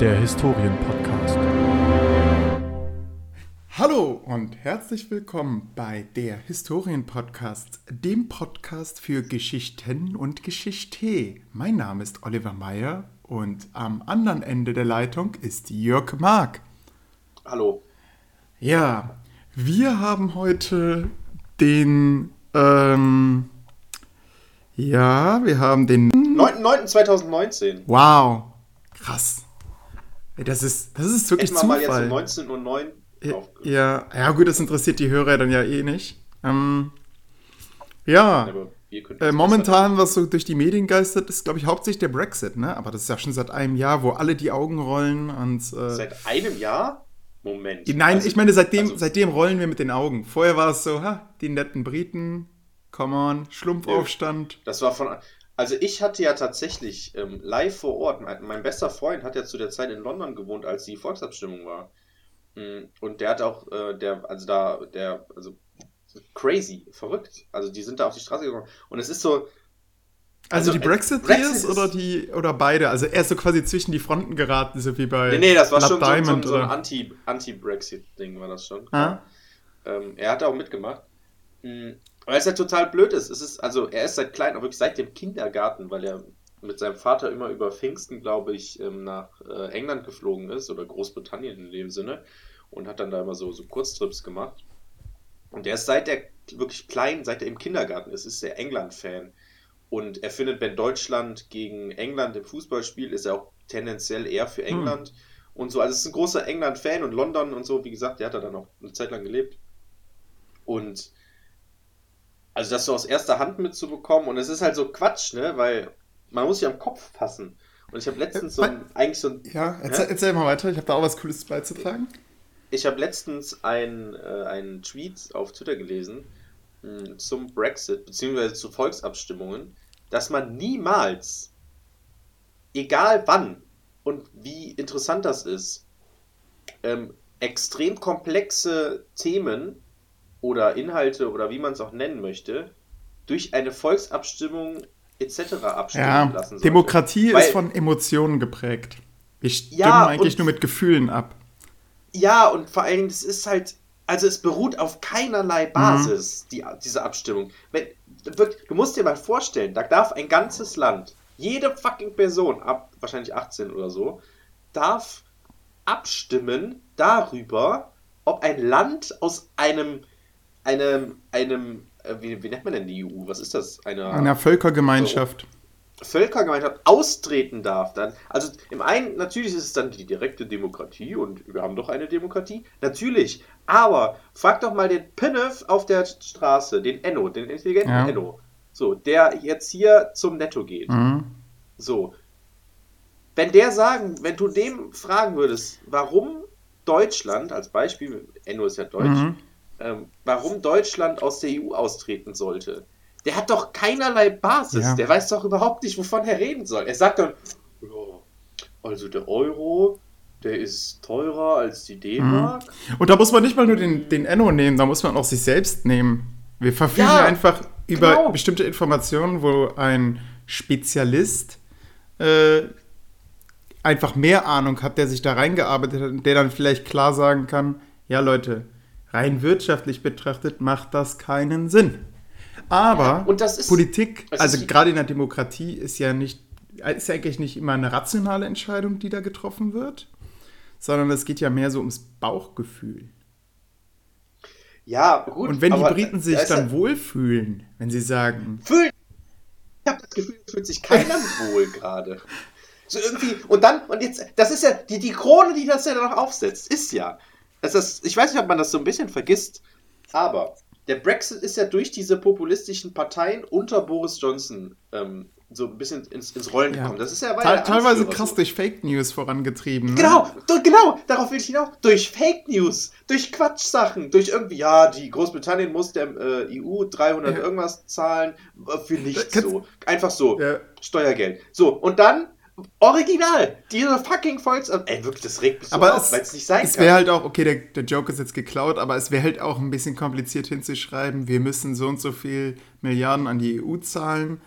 der Historienpodcast. Hallo und herzlich willkommen bei der Historienpodcast, dem Podcast für Geschichten und Geschichte. Mein Name ist Oliver Meyer und am anderen Ende der Leitung ist Jörg Mark. Hallo. Ja, wir haben heute den, ähm, ja, wir haben den 9.9.2019. Wow, krass. Das ist, das ist wirklich Hätten wir mal jetzt Zufall. um 19.09 Uhr Ja, ja, gut, das interessiert die Hörer dann ja eh nicht. Ähm, ja, äh, momentan, was so durch die Medien geistert, ist, glaube ich, hauptsächlich der Brexit, ne? Aber das ist ja schon seit einem Jahr, wo alle die Augen rollen und. Äh, Seit einem Jahr? Moment. nein, Also- ich meine, seitdem, also- seitdem rollen wir mit den Augen. Vorher war es so, ha, die netten Briten, come on, Schlumpfaufstand. Das war von. Also ich hatte ja tatsächlich ähm, live vor Ort, mein, mein bester Freund hat ja zu der Zeit in London gewohnt, als die Volksabstimmung war. Mm, Und der hat auch, äh, der, also da, der, also crazy, verrückt. Also die sind da auf die Straße gegangen. Und es ist so, Also, Also, die äh, Brexiteers Brexit ist- oder die oder beide? Also er ist so quasi zwischen die Fronten geraten, so wie bei nee, nee, das war Blood schon so, so, Diamond so ein oder. Anti- Anti-Brexit-Ding war das schon. Ah? Ähm, er hat auch mitgemacht. Weil es ja total blöd ist. Es ist, also er ist seit klein, auch wirklich seit dem Kindergarten, weil er mit seinem Vater immer über Pfingsten, glaube ich, ähm, nach äh, England geflogen ist oder Großbritannien in dem Sinne und hat dann da immer so, so Kurztrips gemacht. Und er ist seit er wirklich klein, seit er im Kindergarten ist, ist er England-Fan. Und er findet, wenn Deutschland gegen England im Fußball spielt, ist er auch tendenziell eher für England. Und so, also es ist ein großer England-Fan und London und so, wie gesagt, der hat da dann auch eine Zeit lang gelebt. Und also das so aus erster Hand mitzubekommen und es ist halt so Quatsch, ne, weil man muss sich am Kopf fassen. Und ich habe letztens so ein, eigentlich so ein, Ja, erzähl, erzähl mal weiter, ich habe da auch was Cooles beizutragen. ich habe letztens ein, äh, einen Tweet auf Twitter gelesen mh, zum Brexit, beziehungsweise zu Volksabstimmungen, dass man niemals, egal wann und wie interessant das ist, ähm, extrem komplexe Themen oder Inhalte oder wie man es auch nennen möchte, durch eine Volksabstimmung etc. abstimmen Ja, lassen sollte. Demokratie Weil- ist von Emotionen geprägt. Wir stimmen Ja, eigentlich und- nur mit Gefühlen ab. Ja, und vor allen Dingen, es ist halt, also es beruht auf Mhm. keinerlei Basis, die, diese Abstimmung. Wenn, du musst dir mal vorstellen, da darf ein ganzes Land, jede fucking Person, ab wahrscheinlich 18 oder so, darf abstimmen darüber, ob ein Land aus einem, einem, einem, äh, wie, wie nennt man denn die EU? Was ist das? Eine, Einer Völkergemeinschaft. Völkergemeinschaft austreten darf, dann, also im einen, natürlich ist es dann die direkte Demokratie und wir haben doch eine Demokratie, natürlich, aber frag doch mal den Pinnef auf der Straße, den Enno, den intelligenten Ja. Enno, so, der jetzt hier zum Netto geht, Mhm. so, wenn der sagen, wenn du dem fragen würdest, warum Deutschland, als Beispiel, Enno ist ja deutsch, Mhm. Ähm, warum Deutschland aus der EU austreten sollte. Der hat doch keinerlei Basis. Ja. Der weiß doch überhaupt nicht, wovon er reden soll. Er sagt dann, ja, also der Euro, der ist teurer als die D-Mark. Und da muss man nicht mal nur den, den Enno nehmen, da muss man auch sich selbst nehmen. Wir verfügen Ja, einfach über genau. bestimmte Informationen, wo ein Spezialist äh, einfach mehr Ahnung hat, der sich da reingearbeitet hat und der dann vielleicht klar sagen kann, ja Leute, rein wirtschaftlich betrachtet macht das keinen Sinn. Aber Ja, ist- Politik, also gerade in der Demokratie, ist ja nicht, ist ja eigentlich nicht immer eine rationale Entscheidung, die da getroffen wird, sondern es geht ja mehr so ums Bauchgefühl. Ja, gut. Und wenn die Briten sich dann ja- wohlfühlen, wenn sie sagen, fühlen. Ich habe das Gefühl, fühlt sich keiner wohl gerade. So irgendwie, und dann, und jetzt, das ist ja, die, die Krone, die das ja noch aufsetzt, ist ja, dass das, ich weiß nicht, ob man das so ein bisschen vergisst, aber der Brexit ist ja durch diese populistischen Parteien unter Boris Johnson ähm, so ein bisschen ins, ins Rollen Ja. gekommen. Das ist ja te teilweise Anführer krass so. durch Fake News vorangetrieben. Ne? Genau, genau, darauf will ich hinaus. Durch Fake News, durch Quatschsachen, durch irgendwie, ja, die Großbritannien muss der äh, EU 300 Ja. irgendwas zahlen, äh, für nichts Kannst- so. Einfach so, Ja. Steuergeld. So, und dann, original, diese fucking Volks... Ey, wirklich, das regt mich so Aber auf, es, weil es nicht sein es kann. wäre halt auch, okay, der, der Joke ist jetzt geklaut, aber es wäre halt auch ein bisschen kompliziert hinzuschreiben, wir müssen so und so viel Milliarden an die EU zahlen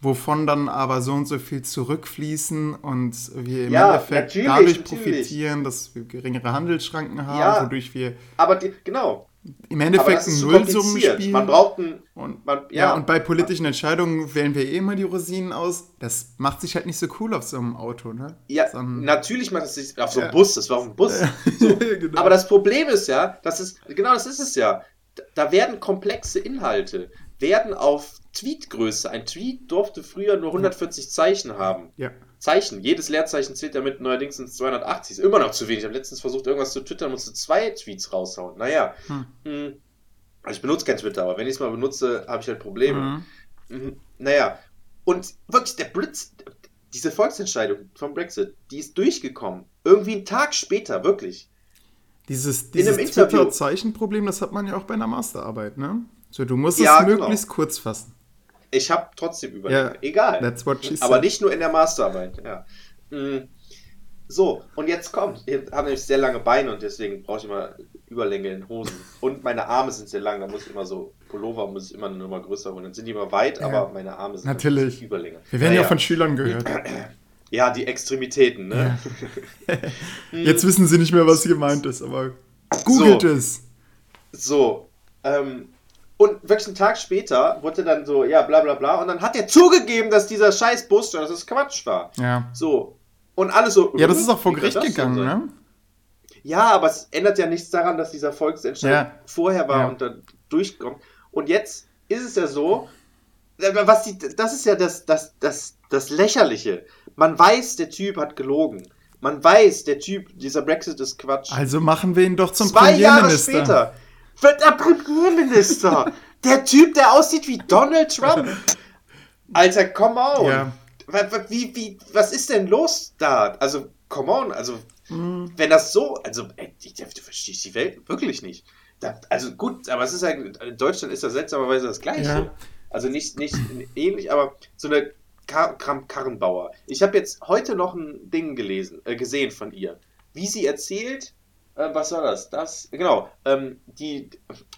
wovon dann aber so und so viel zurückfließen und wir im Ja, Endeffekt dadurch natürlich. profitieren, dass wir geringere Handelsschranken haben, Ja. wodurch wir Aber die, genau. Im Endeffekt ein Nullsummenspiel. Man braucht ein. und, Man, ja. ja, und bei politischen Entscheidungen wählen wir eh immer die Rosinen aus. Das macht sich halt nicht so cool auf so einem Auto, ne? ja So natürlich macht es sich auf so einem Ja. Bus. Das war auf dem Bus. genau. Aber das Problem ist ja, das ist, genau das ist es ja. Da werden komplexe Inhalte, werden auf Tweetgröße. Ein Tweet durfte früher nur 140 Zeichen haben. ja. Zeichen. Jedes Leerzeichen zählt damit neuerdings ins 280. Ist immer noch zu wenig. Ich habe letztens versucht, irgendwas zu twittern, musste zwei Tweets raushauen. Naja. Hm. Hm. Also ich benutze kein Twitter, aber wenn ich es mal benutze, habe ich halt Probleme. Mhm. Mhm. Naja. Und wirklich, der Blitz, diese Volksentscheidung vom Brexit, die ist durchgekommen. Irgendwie einen Tag später, wirklich. Dieses, dieses Twitter-Zeichenproblem, das hat man ja auch bei einer Masterarbeit, ne? So, du musst Ja, es genau. möglichst kurz fassen. Ich habe trotzdem überlegt. Ja, Egal. That's what she said. Aber nicht nur in der Masterarbeit, ja. Mm. So, und jetzt kommt. Ich habe nämlich sehr lange Beine und deswegen brauche ich immer Überlänge in Hosen. Und meine Arme sind sehr lang, da muss ich immer so Pullover muss ich immer eine Nummer größer holen. Dann sind die immer weit, Ja. aber meine Arme sind Natürlich. Überlänge. Wir werden ja Naja. von Schülern gehört. Ja, die Extremitäten, ne? Jetzt wissen sie nicht mehr, was gemeint ist, aber googelt So. es. So, ähm, und wirklich einen Tag später wurde dann so, ja, bla bla bla, und dann hat er zugegeben, dass dieser scheiß Bus, dass das Quatsch war. Ja. So. Und alle so. Ja, das ist auch vor Gericht gegangen, sein? ne? Ja, aber es ändert ja nichts daran, dass dieser Volksentscheid Ja. vorher war Ja. und dann durchkommt. Und jetzt ist es ja so, äh, was die, das ist ja das, das, das, das Lächerliche. Man weiß, der Typ hat gelogen. Man weiß, der Typ, dieser Brexit ist Quatsch. Also machen wir ihn doch zum Zwei Jahre Premierminister. später wird er Premierminister. der Typ, der aussieht wie Donald Trump. Alter, come on. Ja. Wie, wie, was ist denn los da? Also, come on, also, Mhm. wenn das so, also, ey, ich- du verstehst die Welt wirklich nicht. Da, also gut, aber es ist halt, in Deutschland ist das seltsamerweise das Gleiche. Ja. Also nicht, nicht ähnlich, aber so eine Kar Kram Karrenbauer. Ich habe jetzt heute noch ein Ding gelesen, äh, gesehen von ihr, wie sie erzählt, äh, was war das? Das, genau, ähm, die.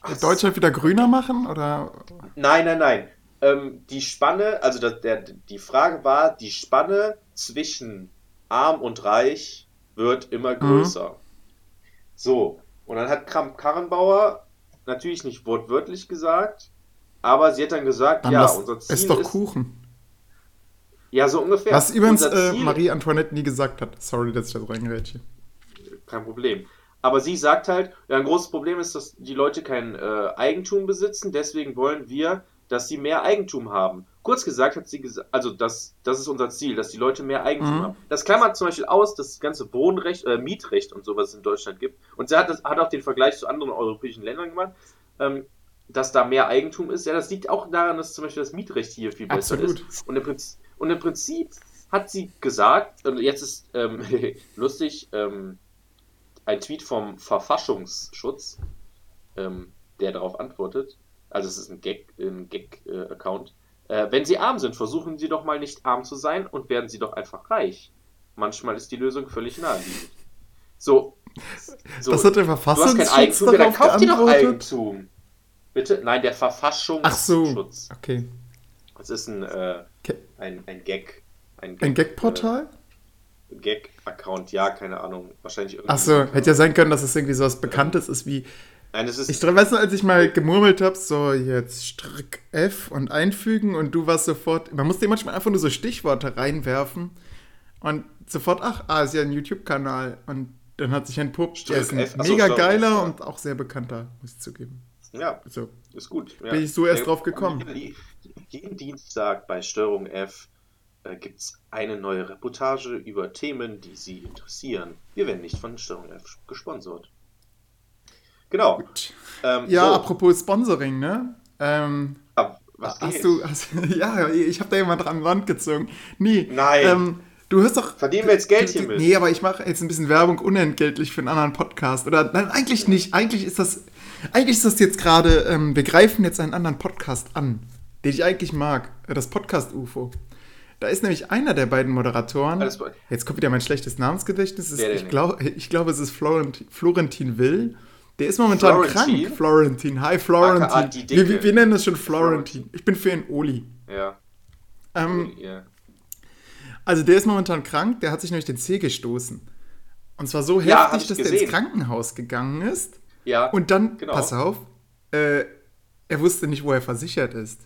ach, Deutschland wieder grüner machen? Oder? Nein, nein, nein. Ähm, die Spanne, also das, der, die Frage war, die Spanne zwischen arm und reich wird immer Mhm. größer. So, und dann hat Kramp Karrenbauer natürlich nicht wortwörtlich gesagt, aber sie hat dann gesagt, Dann ja, unser Ziel ist doch ist, Kuchen. ja, so ungefähr. Was übrigens äh, Marie Antoinette nie gesagt hat. Sorry, dass ich da so reingerätsche. kein Problem. Aber sie sagt halt, ja, ein großes Problem ist, dass die Leute kein äh, Eigentum besitzen, deswegen wollen wir, dass sie mehr Eigentum haben. Kurz gesagt hat sie gesagt, also das, das ist unser Ziel, dass die Leute mehr Eigentum Mhm. haben. Das klammert zum Beispiel aus, dass das ganze Wohnrecht, äh, Mietrecht und sowas in Deutschland gibt. Und sie hat, das, hat auch den Vergleich zu anderen europäischen Ländern gemacht, ähm, dass da mehr Eigentum ist. Ja, das liegt auch daran, dass zum Beispiel das Mietrecht hier viel besser Absolut. ist. Und im, Prinzip, und im Prinzip hat sie gesagt, und jetzt ist ähm, lustig, ähm, ein Tweet vom Verfassungsschutz, ähm, der darauf antwortet, also es ist ein Gag, ein Gag-Account, äh, wenn Sie arm sind, versuchen Sie doch mal nicht arm zu sein und werden Sie doch einfach reich. Manchmal ist die Lösung völlig naheliegend. So, so Das hat der du hast Verfassungsschutz kein Eigentum, ja, dann kauf dir doch? Eigentum. Bitte? Nein, der Ach so, Verfassungsschutz. okay. Das ist ein, äh, ein, ein Gag. Ein, Ein Gag-Portal? Äh, Gag-Account, ja, keine Ahnung. Wahrscheinlich irgendwie. Ach so, hätte ja sein können, dass es irgendwie so was Bekanntes ist wie. Nein, es ist. Ich weiß noch, als ich mal gemurmelt habe, so jetzt Strick F und einfügen und du warst sofort. Man musste manchmal einfach nur so Stichworte reinwerfen und sofort, ach, ah, ist ja ein YouTube-Kanal. Und dann hat sich entpuppt, der ist ein F, ach so, mega F, geiler ja. und auch sehr bekannter, muss ich zugeben. ja, So. ist gut. Ja. Bin ich so erst Äh, drauf gekommen. Jeden Dienstag bei Störung F äh, gibt es eine neue Reportage über Themen, die Sie interessieren. Wir werden nicht von Störung F gesponsert. Genau. Ähm, Ja, so, apropos Sponsoring, ne? Ähm, was hast geht? du, hast, ja, ich habe da jemand dran Land gezogen. Nee. Nein. Ähm, du hörst doch. Verdienen wir jetzt Geld du- hier du- mit? Nee, aber ich mache jetzt ein bisschen Werbung unentgeltlich für einen anderen Podcast. Oder nein, eigentlich nicht. Eigentlich ist das. Eigentlich ist das jetzt gerade, ähm, wir greifen jetzt einen anderen Podcast an, den ich eigentlich mag. Das Podcast UFO. Da ist nämlich einer der beiden Moderatoren. Alles gut. Jetzt kommt wieder mein schlechtes Namensgedächtnis. Ist, ich glaube, ich glaube, es ist Florentin, Florentin Will. Der ist momentan Florentin? krank. Florentin. Hi, Florentin. Wir, wir, wir nennen das schon Florentin. Ich bin für ihn Oli. Ja. Ähm, Ja. also der ist momentan krank, der hat sich nämlich den Zeh gestoßen. Und zwar so Ja, heftig, dass der gesehen. ins Krankenhaus gegangen ist. Ja. Und dann, Genau. pass auf, äh, er wusste nicht, wo er versichert ist.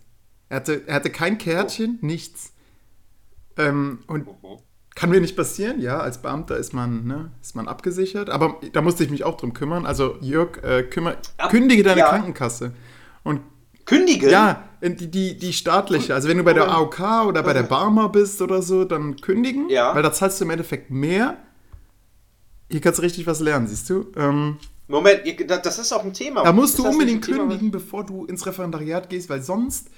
Er hatte, er hatte kein Kärtchen, nichts. Ähm, und kann mir nicht passieren, ja, als Beamter ist man, ne, ist man abgesichert. Aber da musste ich mich auch drum kümmern. Also, Jörg, äh, kümmer, Ab- kündige deine ja. Krankenkasse. Und Kündigen? ja, die, die, die staatliche. Also, wenn du bei der AOK oder bei der Barmer bist oder so, dann kündigen. Ja. Weil da zahlst du im Endeffekt mehr. Hier kannst du richtig was lernen, siehst du? Ähm, Moment, das ist auch ein Thema. da musst Ist du unbedingt ein Thema, kündigen, bevor du ins Referendariat gehst, weil sonst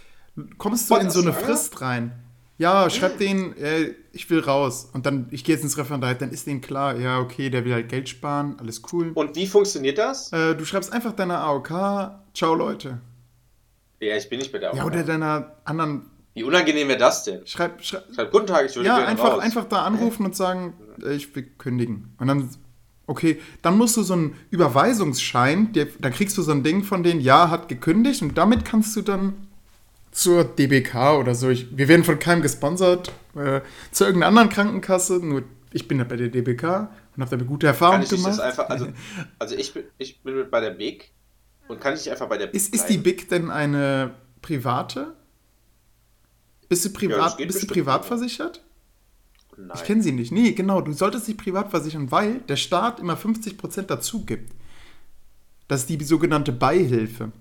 kommst du Boah, in so eine ist- Frist rein. Ja, schreib denen, äh, ich will raus. Und dann, ich gehe jetzt ins Referendariat, dann ist denen klar, ja, okay, der will halt Geld sparen, alles cool. Und wie funktioniert das? Äh, du schreibst einfach deiner AOK, ciao Leute. Ja, ich bin nicht bei der Ja, AOK. oder deiner anderen, Wie unangenehm wäre das denn? schreib, schreib Schreib, guten Tag, ich würde ja, gerne einfach, raus. einfach da anrufen und sagen, äh, ich will kündigen. Und dann, okay, dann musst du so einen Überweisungsschein, der, dann kriegst du so ein Ding von denen, ja, hat gekündigt und damit kannst du dann zur DBK oder so. Ich, wir werden von keinem gesponsert, äh, zu irgendeiner anderen Krankenkasse, nur ich bin ja bei der DBK und habe da eine gute Erfahrung Kann ich nicht gemacht. das einfach, also, also ich, bin, ich bin mit bei der BIG und kann ich nicht einfach bei der BIG ist, ist die? BIC denn eine private? Bist du Ja, privat, geht bist du privat ja. versichert? Nein. Ich kenne sie nicht. Nee, genau, du solltest dich privat versichern, weil der Staat immer 50% dazu gibt. Das ist die sogenannte Beihilfe.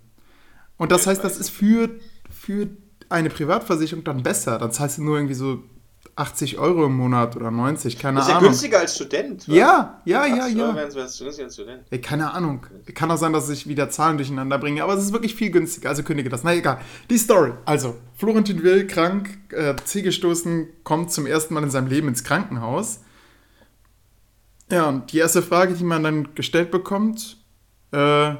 Und das Ja, heißt, das ist für, für eine Privatversicherung dann besser. Dann zahlst du nur irgendwie so 80 Euro im Monat oder 90, keine das ist ja Ahnung. günstiger als Student. wa? Ja, ja, ja, 80 Euro ja. günstiger als Student. Ey, keine Ahnung. Kann auch sein, dass ich wieder Zahlen durcheinander bringe, aber es ist wirklich viel günstiger. Also kündige das. Na egal. Die Story. Also, Florentin Will, krank, äh, Zeh gestoßen, kommt zum ersten Mal in seinem Leben ins Krankenhaus. Ja, und die erste Frage, die man dann gestellt bekommt, äh,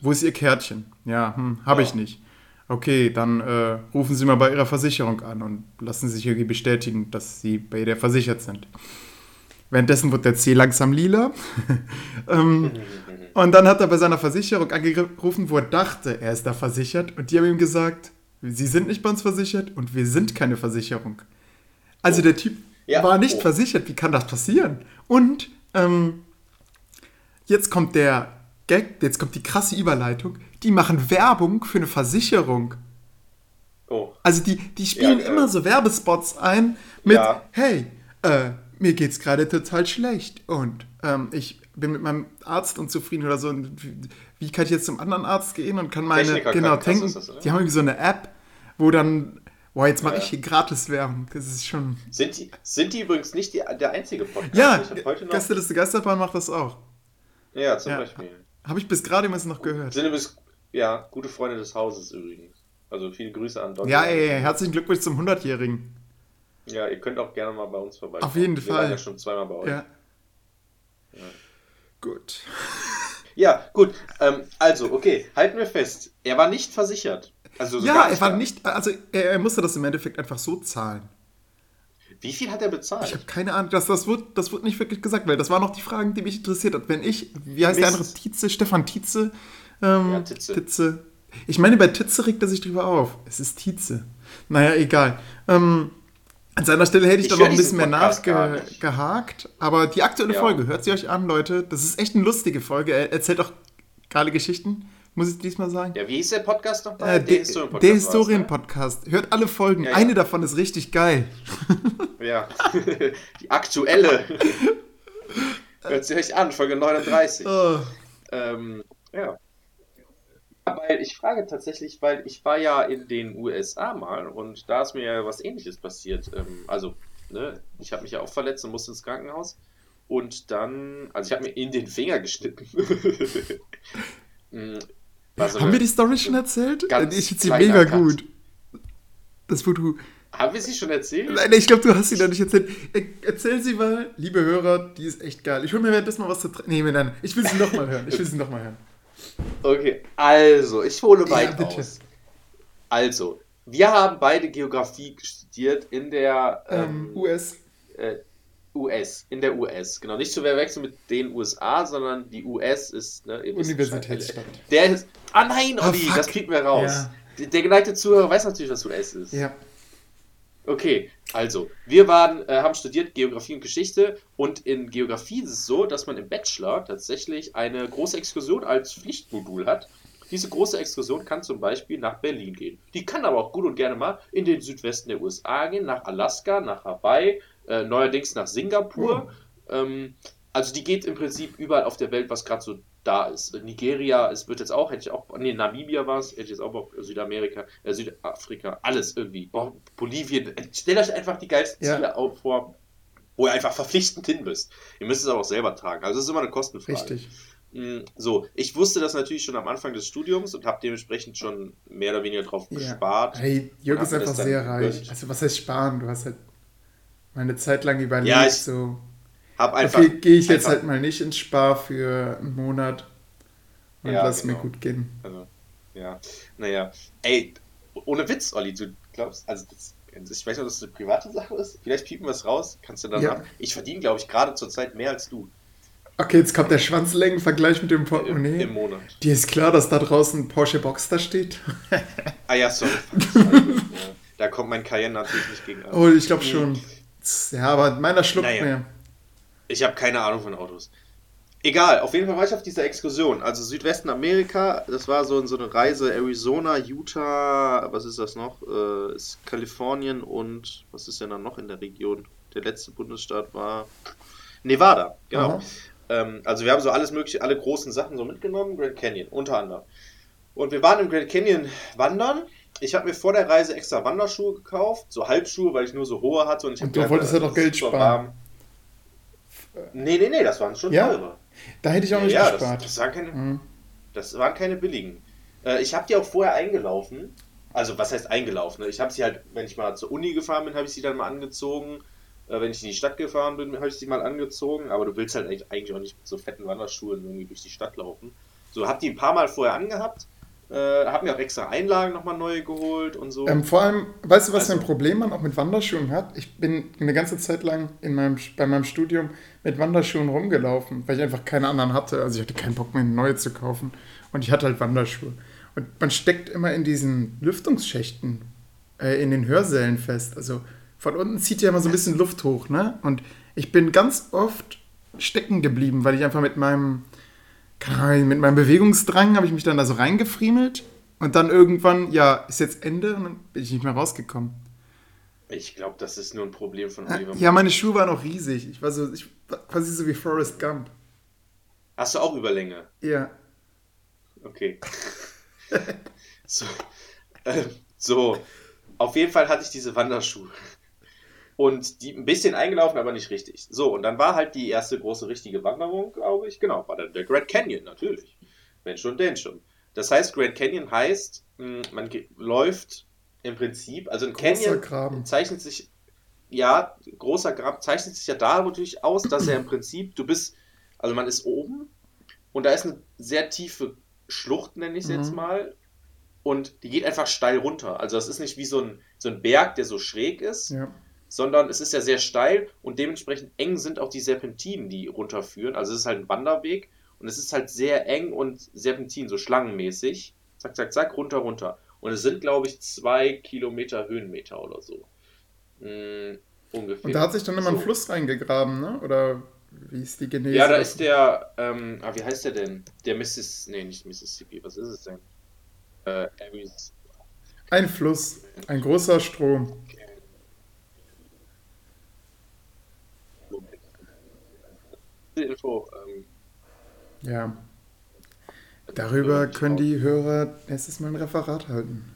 wo ist Ihr Kärtchen? Ja, hm, habe ich Ja. nicht. Okay, dann äh, rufen Sie mal bei Ihrer Versicherung an und lassen Sie sich irgendwie bestätigen, dass Sie bei der versichert sind. Währenddessen wird der C langsam lila. ähm, und dann hat er bei seiner Versicherung angerufen, wo er dachte, er ist da versichert. Und die haben ihm gesagt, Sie sind nicht bei uns versichert und wir sind keine Versicherung. Also der Typ Ja, war nicht oh. versichert. Wie kann das passieren? Und ähm, jetzt kommt der Gag, jetzt kommt die krasse Überleitung. Die machen Werbung für eine Versicherung. Oh. Also die, die spielen Ja, äh, immer so Werbespots ein mit, Ja. hey, äh, mir geht's gerade total schlecht und ähm, ich bin mit meinem Arzt unzufrieden oder so. Und wie, wie kann ich jetzt zum anderen Arzt gehen und kann meine, Techniker genau, oder? Die haben irgendwie so eine App, wo dann, boah, jetzt mache Ja. ich hier gratis Werbung. Das ist schon. Sind die, sind die übrigens nicht die, der einzige Podcast? Ja. Gästeliste Geisterbahn macht das auch. Ja, zum. Beispiel. Habe ich bis gerade immer noch gehört. Sind übrigens, ja, gute Freunde des Hauses übrigens. Also viele Grüße an Donny. Ja, ey, herzlichen Glückwunsch zum 100-Jährigen. Ja, ihr könnt auch gerne mal bei uns vorbeikommen. Auf jeden Wir Fall. waren ja schon zweimal bei euch. Ja. Gut. Ja, gut. Ähm, also, okay, halten wir fest. Er war nicht versichert. Also so Ja, er war nicht, also er, er musste das im Endeffekt einfach so zahlen. Wie viel hat er bezahlt? Ich habe keine Ahnung, das, das, wird, das wird nicht wirklich gesagt, weil das waren noch die Fragen, die mich interessiert hat. Wenn ich, wie heißt der Mist. andere? Tietze, Stefan Tietze? Ähm, Ja, Titze. Tietze. Ich meine, bei Tietze regt er sich drüber auf. Es ist Tietze. Naja, egal. Ähm, an seiner Stelle hätte ich, Ich da noch ein bisschen mehr nachgehakt. aber die aktuelle Ja. Folge, hört sie euch an, Leute. Das ist echt eine lustige Folge. Er erzählt auch geile Geschichten, muss ich diesmal sagen. Ja, wie hieß der Podcast nochmal? Äh, der Historien-Podcast der war's, ne? Historien-Podcast. Hört alle Folgen. Ja, ja. Eine davon ist richtig geil. Ja. die aktuelle. Hört sie euch an, Folge 39. Oh. Ähm, ja. Weil ich frage tatsächlich, weil ich war ja in den USA mal und da ist mir ja was ähnliches passiert. Ähm, also, ne, ich habe mich ja auch verletzt und musste ins Krankenhaus. Und dann, also ich habe mir in den Finger geschnitten. Mm, war so Haben wir die Story schon erzählt? ganz ich finde sie mega Cut. gut. Das, wo du. Haben wir sie schon erzählt? Nein, ich glaube, du hast sie noch nicht erzählt. Er- Erzähl sie mal, liebe Hörer, die ist echt geil. Ich hol mir währenddessen mal was zu trinken. Nee, nein, ich will sie nochmal hören. Ich will sie nochmal hören. Okay, also, ich hole Ja, weit bitte. aus. Also, wir haben beide Geografie studiert in der Ähm, ähm, US. äh, US, in der US, genau. Nicht zu verwechseln mit den USA, sondern die US ist, ne, Universitätsstadt. Der ist, ah nein, Ah, Olli, fuck. das kriegen wir raus. Ja. Der, der geneigte Zuhörer weiß natürlich, was US ist. Ja. Okay, also, wir waren, äh, haben studiert Geografie und Geschichte und in Geografie ist es so, dass man im Bachelor tatsächlich eine große Exkursion als Pflichtmodul hat. Diese große Exkursion kann zum Beispiel nach Berlin gehen. Die kann aber auch gut und gerne mal in den Südwesten der USA gehen, nach Alaska, nach Hawaii, äh, neuerdings nach Singapur. Ähm, also die geht im Prinzip überall auf der Welt, was gerade so da ist. Nigeria, es wird jetzt auch, hätte ich auch, nee, Namibia war es, hätte ich jetzt auch Bock, Südamerika, äh, Südafrika, alles irgendwie. Boah, Bolivien, stellt euch einfach die geilsten Ja. Ziele auf vor, wo ihr einfach verpflichtend hin müsst. Ihr müsst es aber auch selber tragen. Also es ist immer eine Kostenfrage. Richtig. Mm, So, ich wusste das natürlich schon am Anfang des Studiums und habe dementsprechend schon mehr oder weniger drauf Ja. gespart. Hey, Jörg ist einfach sehr reich. gegönnt. Also was heißt sparen? Du hast halt mal eine Zeit lang überlegt, Ja, ich so, Hab einfach. okay, gehe ich jetzt einfach- halt mal nicht ins Spar für einen Monat und Ja, lass mir genau. gut gehen. Also, ja. Naja. Ey, ohne Witz, Olli, du glaubst, also das, ich weiß nicht, ob das eine private Sache ist. Vielleicht piepen wir es raus. Kannst du dann Ja. machen. Ich verdiene, glaube ich, gerade zur Zeit mehr als du Okay, jetzt kommt der Schwanzlängenvergleich mit dem im, Portemonnaie. im Monat. Dir ist klar, dass da draußen ein Porsche Boxster steht? Ah ja, sorry. Da kommt mein Cayenne natürlich nicht gegen an. Oh, ich glaube schon. Ja, aber meiner schluckt Naja. mehr. Ich habe keine Ahnung von Autos. Egal, auf jeden Fall war ich auf dieser Exkursion. Also Südwesten Amerika, das war so, so eine Reise Arizona, Utah, was ist das noch? Äh, ist Kalifornien und was ist denn dann noch in der Region? Der letzte Bundesstaat war Nevada, genau. Ähm, also wir haben so alles mögliche, alle großen Sachen so mitgenommen, Grand Canyon unter anderem. Und wir waren im Grand Canyon wandern. Ich habe mir vor der Reise extra Wanderschuhe gekauft, so Halbschuhe, weil ich nur so hohe hatte. Und, ich Und hab du wolltest ja doch Geld sparen. warm. Nee, nee, nee, das waren schon Ja? teure. Da hätte ich auch nicht ja, das, gespart. das, waren keine, Mhm. das waren keine billigen. Äh, ich habe die auch vorher eingelaufen. Also, was heißt eingelaufen? ne? Ich habe sie halt, wenn ich mal zur Uni gefahren bin, habe ich sie dann mal angezogen. Äh, wenn ich in die Stadt gefahren bin, habe ich sie mal angezogen. Aber du willst halt eigentlich- eigentlich auch nicht mit so fetten Wanderschuhen irgendwie durch die Stadt laufen. So, habe die ein paar Mal vorher angehabt. Äh, habe mir auch extra Einlagen nochmal neue geholt und so. Ähm, vor allem, weißt du, was für Also- ein Problem man auch mit Wanderschuhen hat? Ich bin eine ganze Zeit lang in meinem, bei meinem Studium mit Wanderschuhen rumgelaufen, weil ich einfach keine anderen hatte. Also ich hatte keinen Bock mehr, neue zu kaufen. Und ich hatte halt Wanderschuhe. Und man steckt immer in diesen Lüftungsschächten, äh, in den Hörsälen fest. Also von unten zieht ja immer so ein bisschen Luft hoch, ne? Und ich bin ganz oft stecken geblieben, weil ich einfach mit meinem, Ahnung, mit meinem Bewegungsdrang habe ich mich dann da so reingefriemelt. Und dann irgendwann, ja, ist jetzt Ende und dann bin ich nicht mehr rausgekommen. ich glaube, das ist nur ein Problem von Oliver. Ja, meine Schuhe waren auch riesig. Ich war so, ich war quasi so wie Forrest Gump. Hast du auch Überlänge? Ja. Okay. so, äh, so, auf jeden Fall hatte ich diese Wanderschuhe. Und die ein bisschen eingelaufen, aber nicht richtig. So, und dann war halt die erste große richtige Wanderung, glaube ich. Genau, war dann der Grand Canyon, natürlich. Wenn schon, denn schon. Das heißt, Grand Canyon heißt, mh, man läuft im Prinzip, also ein Großer Canyon Graben. zeichnet sich, ja, großer Graben zeichnet sich ja dadurch aus, dass er im Prinzip, du bist, also man ist oben und da ist eine sehr tiefe Schlucht, nenne ich es jetzt Mhm. mal. Und die geht einfach steil runter. Also das ist nicht wie so ein, so ein Berg, der so schräg ist, Ja. Sondern es ist ja sehr steil und dementsprechend eng sind auch die Serpentinen, die runterführen. Also es ist halt ein Wanderweg und es ist halt sehr eng und Serpentin, so schlangenmäßig. Zack, zack, zack, runter, runter. Und es sind, glaube ich, zwei Kilometer Höhenmeter oder so. Mm, ungefähr. Und da hat sich dann immer ein So. Fluss reingegraben, ne? Oder wie ist die Genese? Ja, da ist der, ähm, ah, wie heißt der denn? Der Missis, nee, nicht Mississippi, was ist es denn? Äh, Arizona. Ein Fluss, ein großer Strom. Diese Info, ähm, Ja. Darüber können die Hörer nächstes Mal ein Referat halten.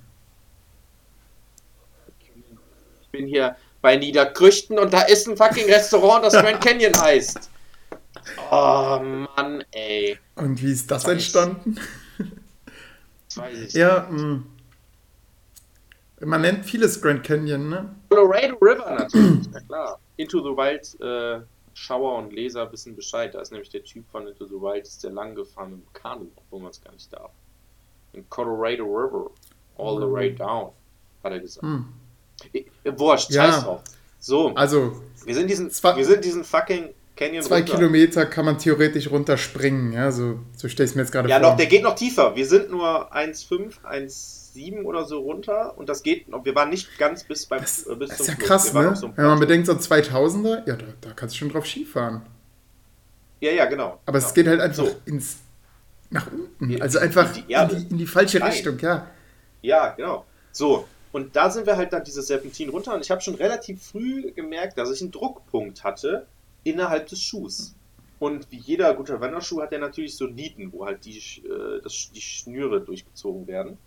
ich bin hier bei Niederkrüchten und da ist ein fucking Restaurant, das Grand Canyon heißt. Oh Mann, ey. Und wie ist das Weiß. entstanden? Das weiß ich. Ja, mh. man nennt vieles Grand Canyon, ne? Colorado River natürlich, na klar. Into the Wild, äh, Schauer und Leser wissen Bescheid. Da ist nämlich der Typ von Into the Wild, ist der lang gefahren im Kanu, obwohl man es gar nicht darf. In Colorado River, all the way down, hat er gesagt. Hm. Eh, Wurscht, Ja. scheiß drauf. So, Also, wir sind diesen, Es war- wir sind diesen fucking Canyon Zwei runter. Kilometer kann man theoretisch runterspringen, ja, so, so stelle ich es mir jetzt gerade Ja, vor. noch, der geht noch tiefer. Wir sind nur 1,5, 1,7 oder so runter und das geht noch. Wir waren nicht ganz bis beim das, äh, bis das zum ist ja krass, ne? so Wenn man bedenkt, so 2000er, ja, da, da kannst du schon drauf Skifahren. Ja, ja, genau. Aber genau. es geht halt einfach So. ins, nach unten, also einfach in die in die, in die falsche Rein. Richtung, ja. Ja, genau. So, und da sind wir halt dann dieses Serpentin runter und ich habe schon relativ früh gemerkt, dass ich einen Druckpunkt hatte innerhalb des Schuhs. Und wie jeder guter Wanderschuh hat er natürlich so Nieten, wo halt die, äh, das, die Schnüre durchgezogen werden.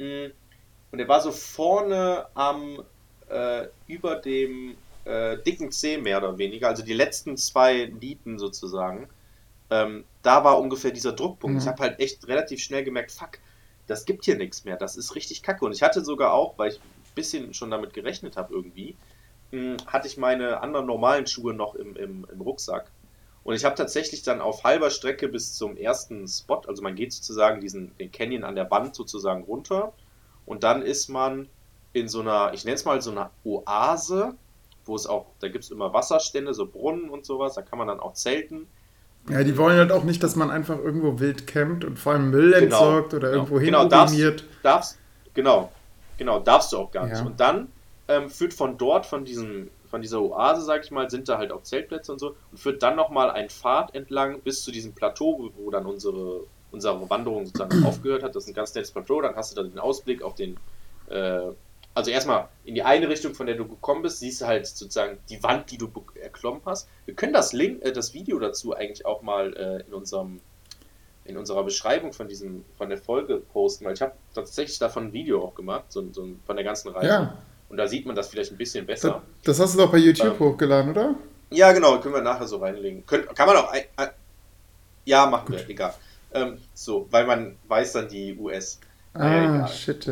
Und er war so vorne am, äh, über dem äh, dicken Zeh mehr oder weniger, also die letzten zwei Nieten sozusagen. Ähm, da war ungefähr dieser Druckpunkt. Mhm. Ich habe halt echt relativ schnell gemerkt, fuck, das gibt hier nichts mehr. Das ist richtig kacke. Und ich hatte sogar auch, weil ich ein bisschen schon damit gerechnet habe irgendwie, mh, hatte ich meine anderen normalen Schuhe noch im, im, im Rucksack. Und ich habe tatsächlich dann auf halber Strecke bis zum ersten Spot, also man geht sozusagen diesen, den Canyon an der Wand sozusagen runter und dann ist man in so einer, ich nenne es mal so einer Oase, wo es auch, da gibt es immer Wasserstände, so Brunnen und sowas, da kann man dann auch zelten. Ja, die wollen halt auch nicht, dass man einfach irgendwo wild campt und vor allem Müll Genau, entsorgt oder genau. irgendwo hin Genau, darfst- darfst, genau, genau, darfst du auch gar nicht. Ja. Und dann ähm, führt von dort, von diesem, von dieser Oase, sag ich mal, sind da halt auch Zeltplätze und so, und führt dann nochmal ein Pfad entlang bis zu diesem Plateau, wo, dann unsere, unsere Wanderung sozusagen aufgehört hat. Das ist ein ganz nettes Plateau, dann hast du da den Ausblick auf den, äh, also erstmal in die eine Richtung, von der du gekommen bist, siehst du halt sozusagen die Wand, die du erklommen hast. Wir können das Link, äh, das Video dazu eigentlich auch mal äh, in unserem in unserer Beschreibung von diesem von der Folge posten, weil ich habe tatsächlich davon ein Video auch gemacht, so, so von der ganzen Reise. Ja, Und da sieht man das vielleicht ein bisschen das, besser. das hast du doch bei YouTube Ähm, hochgeladen, oder? Ja, genau, können wir nachher so reinlegen. Könnt, kann man auch. Ein, ein, ja, machen wir, egal. Ähm, so, weil man weiß dann die US. Ah, shit.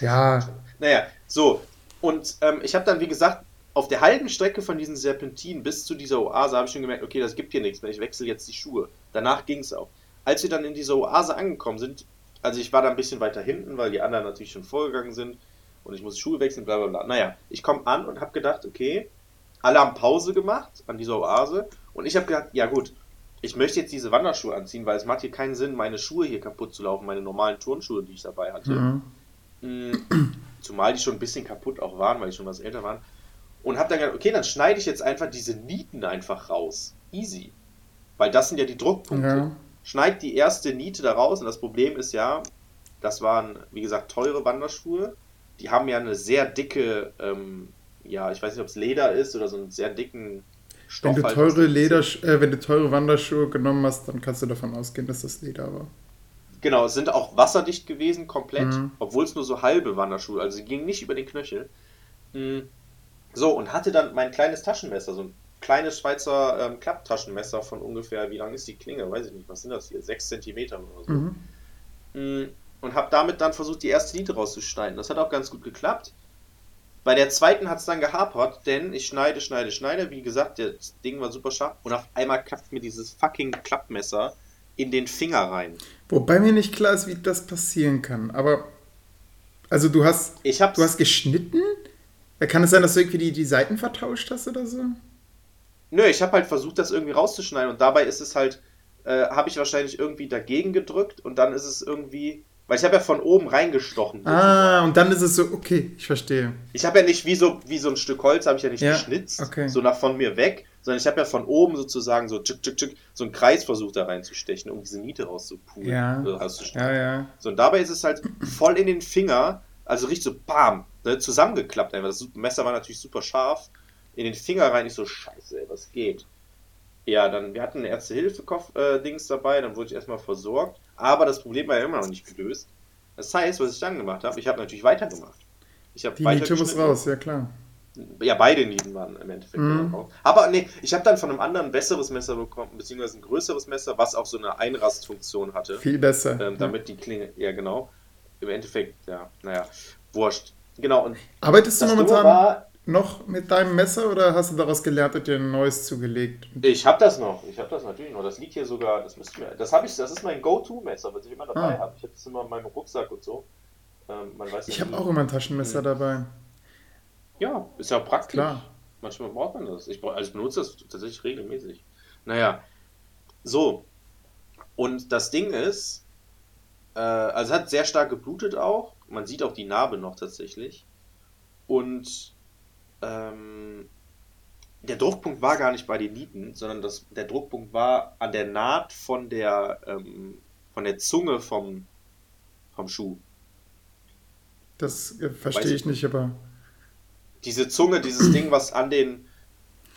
Ja. Naja, so. Und ähm, ich habe dann, wie gesagt, auf der halben Strecke von diesen Serpentinen bis zu dieser Oase habe ich schon gemerkt, okay, das gibt hier nichts mehr, ich wechsle jetzt die Schuhe. Danach ging es auch. Als wir dann in dieser Oase angekommen sind, also ich war da ein bisschen weiter hinten, weil die anderen natürlich schon vorgegangen sind und ich muss Schuhe wechseln, bla bla bla. Naja, ich komme an und habe gedacht, okay, alle haben Pause gemacht an dieser Oase und ich habe gedacht, ja gut, ich möchte jetzt diese Wanderschuhe anziehen, weil es macht hier keinen Sinn, meine Schuhe hier kaputt zu laufen, meine normalen Turnschuhe, die ich dabei hatte. Mhm. Mm, Zumal die schon ein bisschen kaputt auch waren, weil die schon was älter waren. Und hab dann gedacht, okay, dann schneide ich jetzt einfach diese Nieten einfach raus. Easy. Weil das sind ja die Druckpunkte. Ja. Schneid die erste Niete da raus und das Problem ist ja, das waren, wie gesagt, teure Wanderschuhe. Die haben ja eine sehr dicke, ähm, ja, ich weiß nicht, ob es Leder ist oder so einen sehr dicken Stoff. Wenn du halt, teure da- Leder, äh, wenn du teure Wanderschuhe genommen hast, dann kannst du davon ausgehen, dass das Leder war. Genau, es sind auch wasserdicht gewesen, komplett, Mhm. obwohl es nur so halbe Wanderschuhe, also sie gingen nicht über den Knöchel. Mm, So, und hatte dann mein kleines Taschenmesser, so ein kleines Schweizer ähm, Klapptaschenmesser von ungefähr, wie lang ist die Klinge? Weiß ich nicht, was sind das hier? Sechs Zentimeter oder so. Mhm. Und habe damit dann versucht, die erste Niete rauszuschneiden. Das hat auch ganz gut geklappt. Bei der zweiten hat es dann gehapert, denn ich schneide, schneide, schneide. Wie gesagt, das Ding war super scharf. Und auf einmal klappt mir dieses fucking Klappmesser in den Finger rein. Wobei mir nicht klar ist, wie das passieren kann. Aber, also du hast, Ich hab's. du hast geschnitten? Kann es sein, dass du irgendwie die, die Seiten vertauscht hast oder so? Nö, ich habe halt versucht, das irgendwie rauszuschneiden und dabei ist es halt, äh, habe ich wahrscheinlich irgendwie dagegen gedrückt und dann ist es irgendwie, weil ich habe ja von oben reingestochen. Ah, und dann ist es so, okay, ich verstehe. Ich habe ja nicht wie so, wie so ein Stück Holz, habe ich ja nicht Ja, geschnitzt, okay. so nach von mir weg, sondern ich habe ja von oben sozusagen so tschuk, tschuk, tschuk, so einen Kreis versucht da reinzustechen, um diese Niete rauszupulen, Ja. äh. Ja, ja. So, und dabei ist es halt voll in den Finger, also richtig so bam, ne, zusammengeklappt einfach. Das Messer war natürlich super scharf. In den Finger rein, ich so, scheiße, ey, was geht? Ja, dann, wir hatten eine Ärzte-Hilfe-Dings dabei, dann wurde ich erstmal versorgt. Aber das Problem war ja immer noch nicht gelöst. Das heißt, was ich dann gemacht habe, ich habe natürlich weitergemacht. Ich habe Die Niete muss raus, ja klar. Ja, beide Nieten waren im Endeffekt Mhm. raus. Aber nee, ich habe dann von einem anderen ein besseres Messer bekommen, beziehungsweise ein größeres Messer, was auch so eine Einrastfunktion hatte. Viel besser. Ähm, damit die Klinge, ja genau. Im Endeffekt, ja, naja, wurscht. Genau, und Arbeitest du momentan war, noch mit deinem Messer oder hast du daraus gelernt und dir ein neues zugelegt? ich habe das noch, ich habe das natürlich noch. Das liegt hier sogar, das müsste mir, das habe ich, das ist mein Go-To-Messer, was ich immer dabei Ah. habe. Ich habe das immer in meinem Rucksack und so. Ähm, man weiß ja Ich habe auch immer ein Taschenmesser Mhm. dabei. Ja, ist ja praktisch. Klar. Manchmal braucht man das. Ich, also ich benutze das tatsächlich regelmäßig. Naja, so. Und das Ding ist, äh, also es hat sehr stark geblutet auch. Man sieht auch die Narbe noch tatsächlich. Und ähm, der Druckpunkt war gar nicht bei den Nieten, sondern das, der Druckpunkt war an der Naht von der, ähm, von der Zunge vom, vom Schuh. Das äh, verstehe ich nicht, aber. Diese Zunge, dieses Ding, was an den.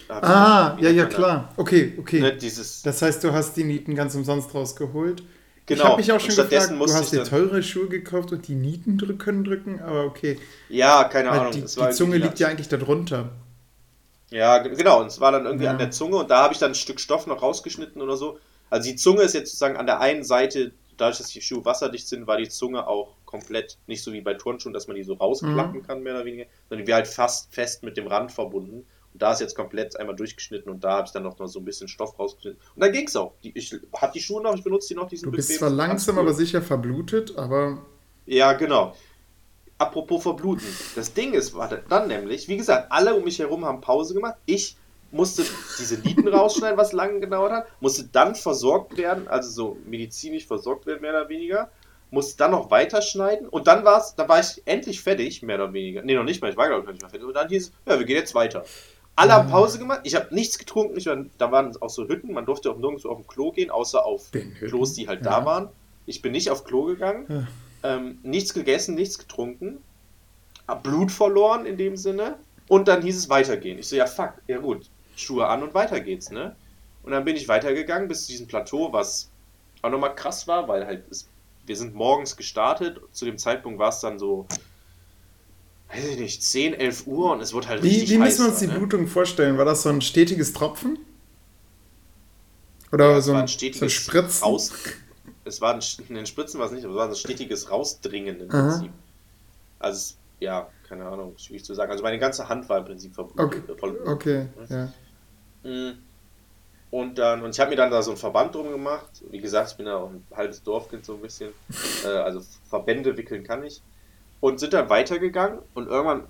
Ah, ja, ja, klar. Okay, okay. Ne, dieses, das heißt, du hast die Nieten ganz umsonst rausgeholt. Genau. Ich habe mich auch schon gefragt, du hast dir teure Schuhe gekauft und die Nieten drück können drücken, aber okay. ja, keine Weil Ahnung. die, die Zunge liegt ja eigentlich darunter. Ja, ge- genau. Und es war dann irgendwie Ja. an der Zunge und da habe ich dann ein Stück Stoff noch rausgeschnitten oder so. Also die Zunge ist jetzt sozusagen an der einen Seite, dadurch, dass die Schuhe wasserdicht sind, war die Zunge auch komplett nicht so wie bei Turnschuhen, dass man die so Mhm. rausklappen kann, mehr oder weniger, sondern die war halt fast fest mit dem Rand verbunden. Und da ist jetzt komplett einmal durchgeschnitten und da habe ich dann noch mal so ein bisschen Stoff rausgeschnitten. Und dann ging es auch. Die, ich habe die Schuhe noch, ich benutze die noch, die sind Du bist zwar langsam, cool. aber sicher verblutet, aber Ja, genau. Apropos verbluten. Das Ding ist, warte, dann nämlich, wie gesagt, alle um mich herum haben Pause gemacht. Ich musste diese Nieten rausschneiden, was lange gedauert hat, musste dann versorgt werden, also so medizinisch versorgt werden, mehr oder weniger. Musste dann noch weiterschneiden und dann war's, dann war ich endlich fertig, mehr oder weniger. Nee, noch nicht mal, ich war glaube ich noch nicht mal fertig. Und dann hieß es, ja, wir gehen jetzt weiter. Alle haben Pause gemacht, ich habe nichts getrunken, ich war, da waren auch so Hütten, man durfte auch nirgendwo auf dem Klo gehen, außer auf Hütten? Klos, die halt Ja. da waren. Ich bin nicht auf Klo gegangen, ähm, nichts gegessen, nichts getrunken, hab Blut verloren in dem Sinne. Und dann hieß es weitergehen. Ich so, ja fuck, ja gut, Schuhe an und weiter geht's, ne? Und dann bin ich weitergegangen bis zu diesem Plateau, was auch nochmal krass war, weil halt es, wir sind morgens gestartet, zu dem Zeitpunkt war es dann so, weiß ich nicht, 10, 11 Uhr und es wurde halt wie, richtig wie müssen wir uns die ne? Blutung vorstellen? War das so ein stetiges Tropfen? Oder Es so ein, ein so ein stetiges Spritzen? Raus. Es war ein, in den Spritzen war es nicht, aber es war ein stetiges Rausdringen im Aha. Prinzip. Also, ja, keine Ahnung, schwierig zu sagen. Also, meine ganze Hand war im Prinzip verblutet. Okay, voll- okay, ja. Mm. Und dann, und ich habe mir dann da so einen Verband drum gemacht. Wie gesagt, ich bin ja auch ein halbes Dorfkind so ein bisschen. äh, also Verbände wickeln kann ich. Und sind dann weitergegangen und irgendwann,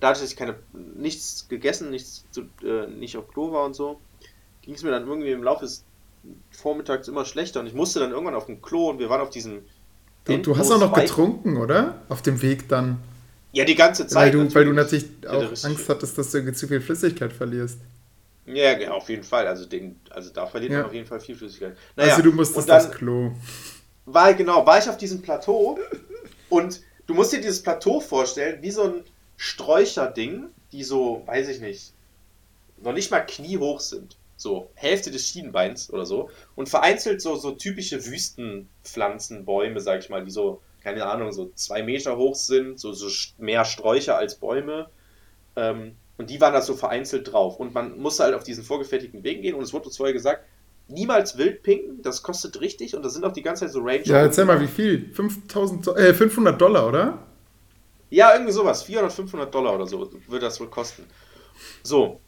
dadurch, dass ich keine, nichts gegessen, nichts zu, äh, nicht auf Klo war und so, ging es mir dann irgendwie im Laufe des Vormittags immer schlechter und ich musste dann irgendwann auf dem Klo und wir waren auf diesem. Du, du hast auch noch endlos getrunken, oder? Auf dem Weg dann. Ja, die ganze Weil Zeit. du, weil du natürlich auch Angst hattest, dass du irgendwie zu viel Flüssigkeit verlierst. Ja, ja, auf jeden Fall. Also, den, also da verliert Ja. man auf jeden Fall viel Flüssigkeit. also du musstest und dann, das Klo. war genau, war ich auf diesem Plateau und du musst dir dieses Plateau vorstellen, wie so ein Sträucherding, die so, weiß ich nicht, noch nicht mal kniehoch sind. So Hälfte des Schienenbeins oder so. Und vereinzelt so, so typische Wüstenpflanzen, Bäume, sag ich mal, die so, keine Ahnung, so zwei Meter hoch sind, so, so mehr Sträucher als Bäume. Ähm, und die waren da so vereinzelt drauf. Und man musste halt auf diesen vorgefertigten Wegen gehen. Und es wurde uns vorher gesagt, niemals wild pinken, das kostet richtig. Und da sind auch die ganze Zeit so Ranger. Ja, erzähl mal, wie viel? 5000, Do- äh, 500 Dollar, oder? Ja, irgendwie sowas. 400, 500 Dollar oder so würde das wohl kosten. So.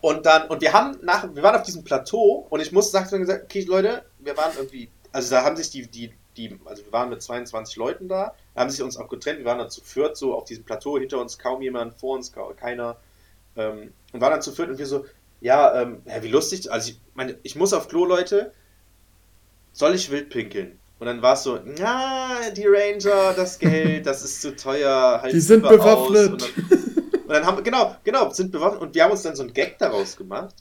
Und dann, und wir haben nach, wir waren auf diesem Plateau und ich muss, gesagt, okay, Leute, wir waren irgendwie, also da haben sich die, die, die, also wir waren mit 22 Leuten da, da haben sich uns auch getrennt, wir waren dann zu viert so auf diesem Plateau, hinter uns kaum jemand, vor uns keiner, ähm, und waren dann zu viert und wir so, ja, ähm, ja, wie lustig, also ich meine, ich muss auf Klo, Leute, soll ich wild pinkeln? Und dann war es so, na, die Ranger, das Geld, das ist zu teuer. Halt Die sind bewaffnet. Und dann, und dann haben wir, genau, genau, sind bewaffnet. Und wir haben uns dann so einen Gag daraus gemacht.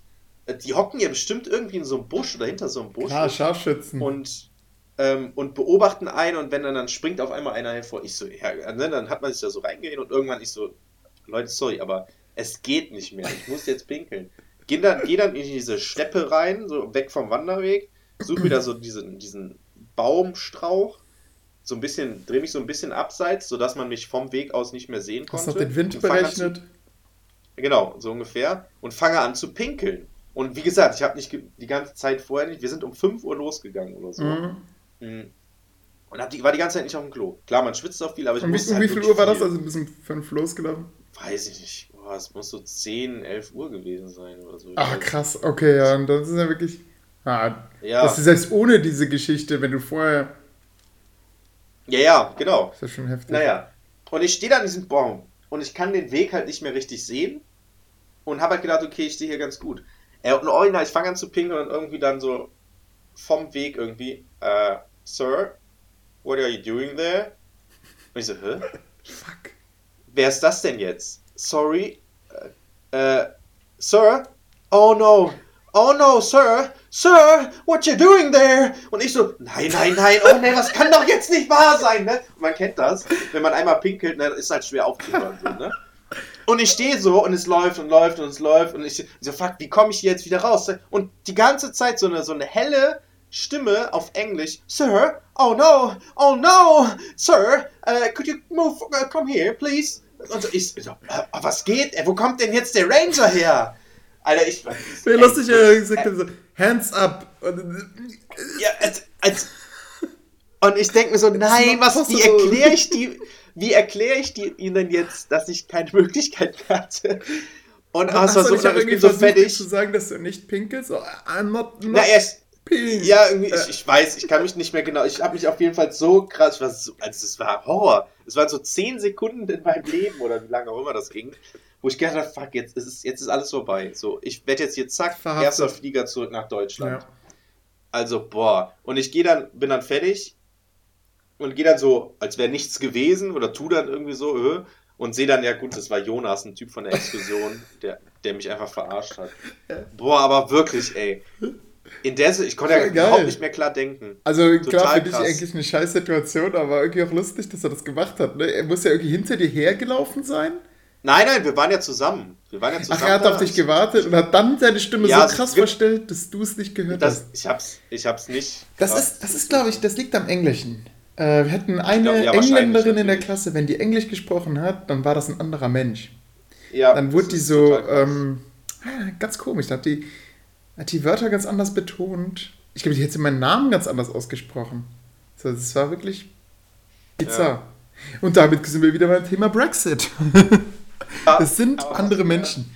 Äh, Die hocken ja bestimmt irgendwie in so einem Busch oder hinter so einem Busch Klar, Scharfschützen. und, ähm, und beobachten einen und wenn dann, dann springt auf einmal einer hervor. Ich so, ja, ne, dann hat man sich da so reingeredet und irgendwann ich so, Leute, sorry, aber es geht nicht mehr. Ich muss jetzt pinkeln. Geh dann, geh dann in diese Steppe rein, so weg vom Wanderweg, such mir da so diesen, diesen Baumstrauch, so ein bisschen, dreh mich so ein bisschen abseits, sodass man mich vom Weg aus nicht mehr sehen Hast konnte. du den Wind an zu- berechnet? Genau, so ungefähr. Und fange an zu pinkeln. Und wie gesagt, ich habe nicht die ganze Zeit vorher nicht, wir sind um 5 Uhr losgegangen oder so. Mhm. Mhm. Und hab die, war die ganze Zeit nicht auf dem Klo. Klar, man schwitzt auch viel, aber ich Und wie, um halt wie viel Uhr war das? Also bis um 5 losgelaufen? Weiß ich nicht. Boah, es muss so 10, 11 Uhr gewesen sein oder so. Ah, krass. Okay, ja, und das ist ja wirklich. Ah, Ja. Das ist selbst ohne diese Geschichte, wenn du vorher. Ja, ja, genau. ist ja schon heftig. Naja. Und ich stehe da an diesem Baum und ich kann den Weg halt nicht mehr richtig sehen. und habe halt gedacht, okay, ich stehe hier ganz gut. Äh, und original, ich fange an zu pinkeln und irgendwie dann so vom Weg irgendwie, äh, Sir, what are you doing there? Und ich so, hä? Fuck. Wer ist das denn jetzt? Sorry, äh, Sir? Oh no, oh no, Sir, Sir, what you doing there? Und ich so, nein, nein, nein, oh nee, das kann doch jetzt nicht wahr sein, ne? Und man kennt das, wenn man einmal pinkelt, ne, ist halt schwer aufzuhören, so, ne? Und ich stehe so und es läuft und läuft und es läuft und ich so, fuck, wie komme ich hier jetzt wieder raus? Und die ganze Zeit so eine, so eine helle Stimme auf Englisch, Sir, oh no, oh no, Sir, uh, could you move, uh, come here, please? Und so, ich so, äh, was geht? Äh, wo kommt denn jetzt der Ranger her? Alter, ich. Wie lustig er gesagt hat, so, Hands up. Und, Ja, als, als, und ich denke mir so, nein, was, wie erkläre ich die, wie erkläre ich die, ihnen jetzt, dass ich keine Möglichkeit mehr hatte? Und war hast auch ich irgendwie bin so versucht, fertig. zu sagen, dass du nicht pinkelst? So, I'm not, not Na, erst, pink. ja, irgendwie, Äh. ich, ich weiß, ich kann mich nicht mehr genau, ich habe mich auf jeden Fall so krass, ich war so, also es war Horror. Es waren so 10 Sekunden in meinem Leben oder wie lange auch immer das ging, wo ich gedacht habe, fuck, jetzt ist, jetzt ist alles vorbei. So, ich werde jetzt hier zack, Verhaftet. erster Flieger zurück nach Deutschland. Ja. Also, boah. Und ich gehe dann, bin dann fertig und gehe dann so, als wäre nichts gewesen oder tu dann irgendwie so, äh, und sehe dann, ja gut, das war Jonas, ein Typ von der Exkursion, der, der mich einfach verarscht hat. Boah, aber wirklich, ey. In der, ich konnte ja geil. überhaupt nicht mehr klar denken. Also klar, Total für dich eigentlich eine scheiß Situation, aber irgendwie auch lustig, dass er das gemacht hat. Ne? Er muss ja irgendwie hinter dir hergelaufen sein. Nein, nein, wir waren ja zusammen. Wir waren ja zusammen. Ach, er hat auf dich gewartet und hat dann seine Stimme Ja, so es krass verstellt, dass du es nicht gehört Das, hast. ich hab's, ich hab's nicht. Das krass. ist, das ist, glaube ich, das liegt am Englischen. Äh, wir hatten eine glaub, ja, Engländerin in der. Klasse, wenn die Englisch gesprochen hat, dann war das ein anderer Mensch. Ja, Dann wurde die so, ähm, ah, ganz komisch, da hat die, hat die Wörter ganz anders betont. Ich glaube, die hätte meinen Namen ganz anders ausgesprochen. So, das war wirklich bizarr. Und damit sind wir wieder beim Thema Brexit. Ja, Das sind aber- andere ja. Menschen.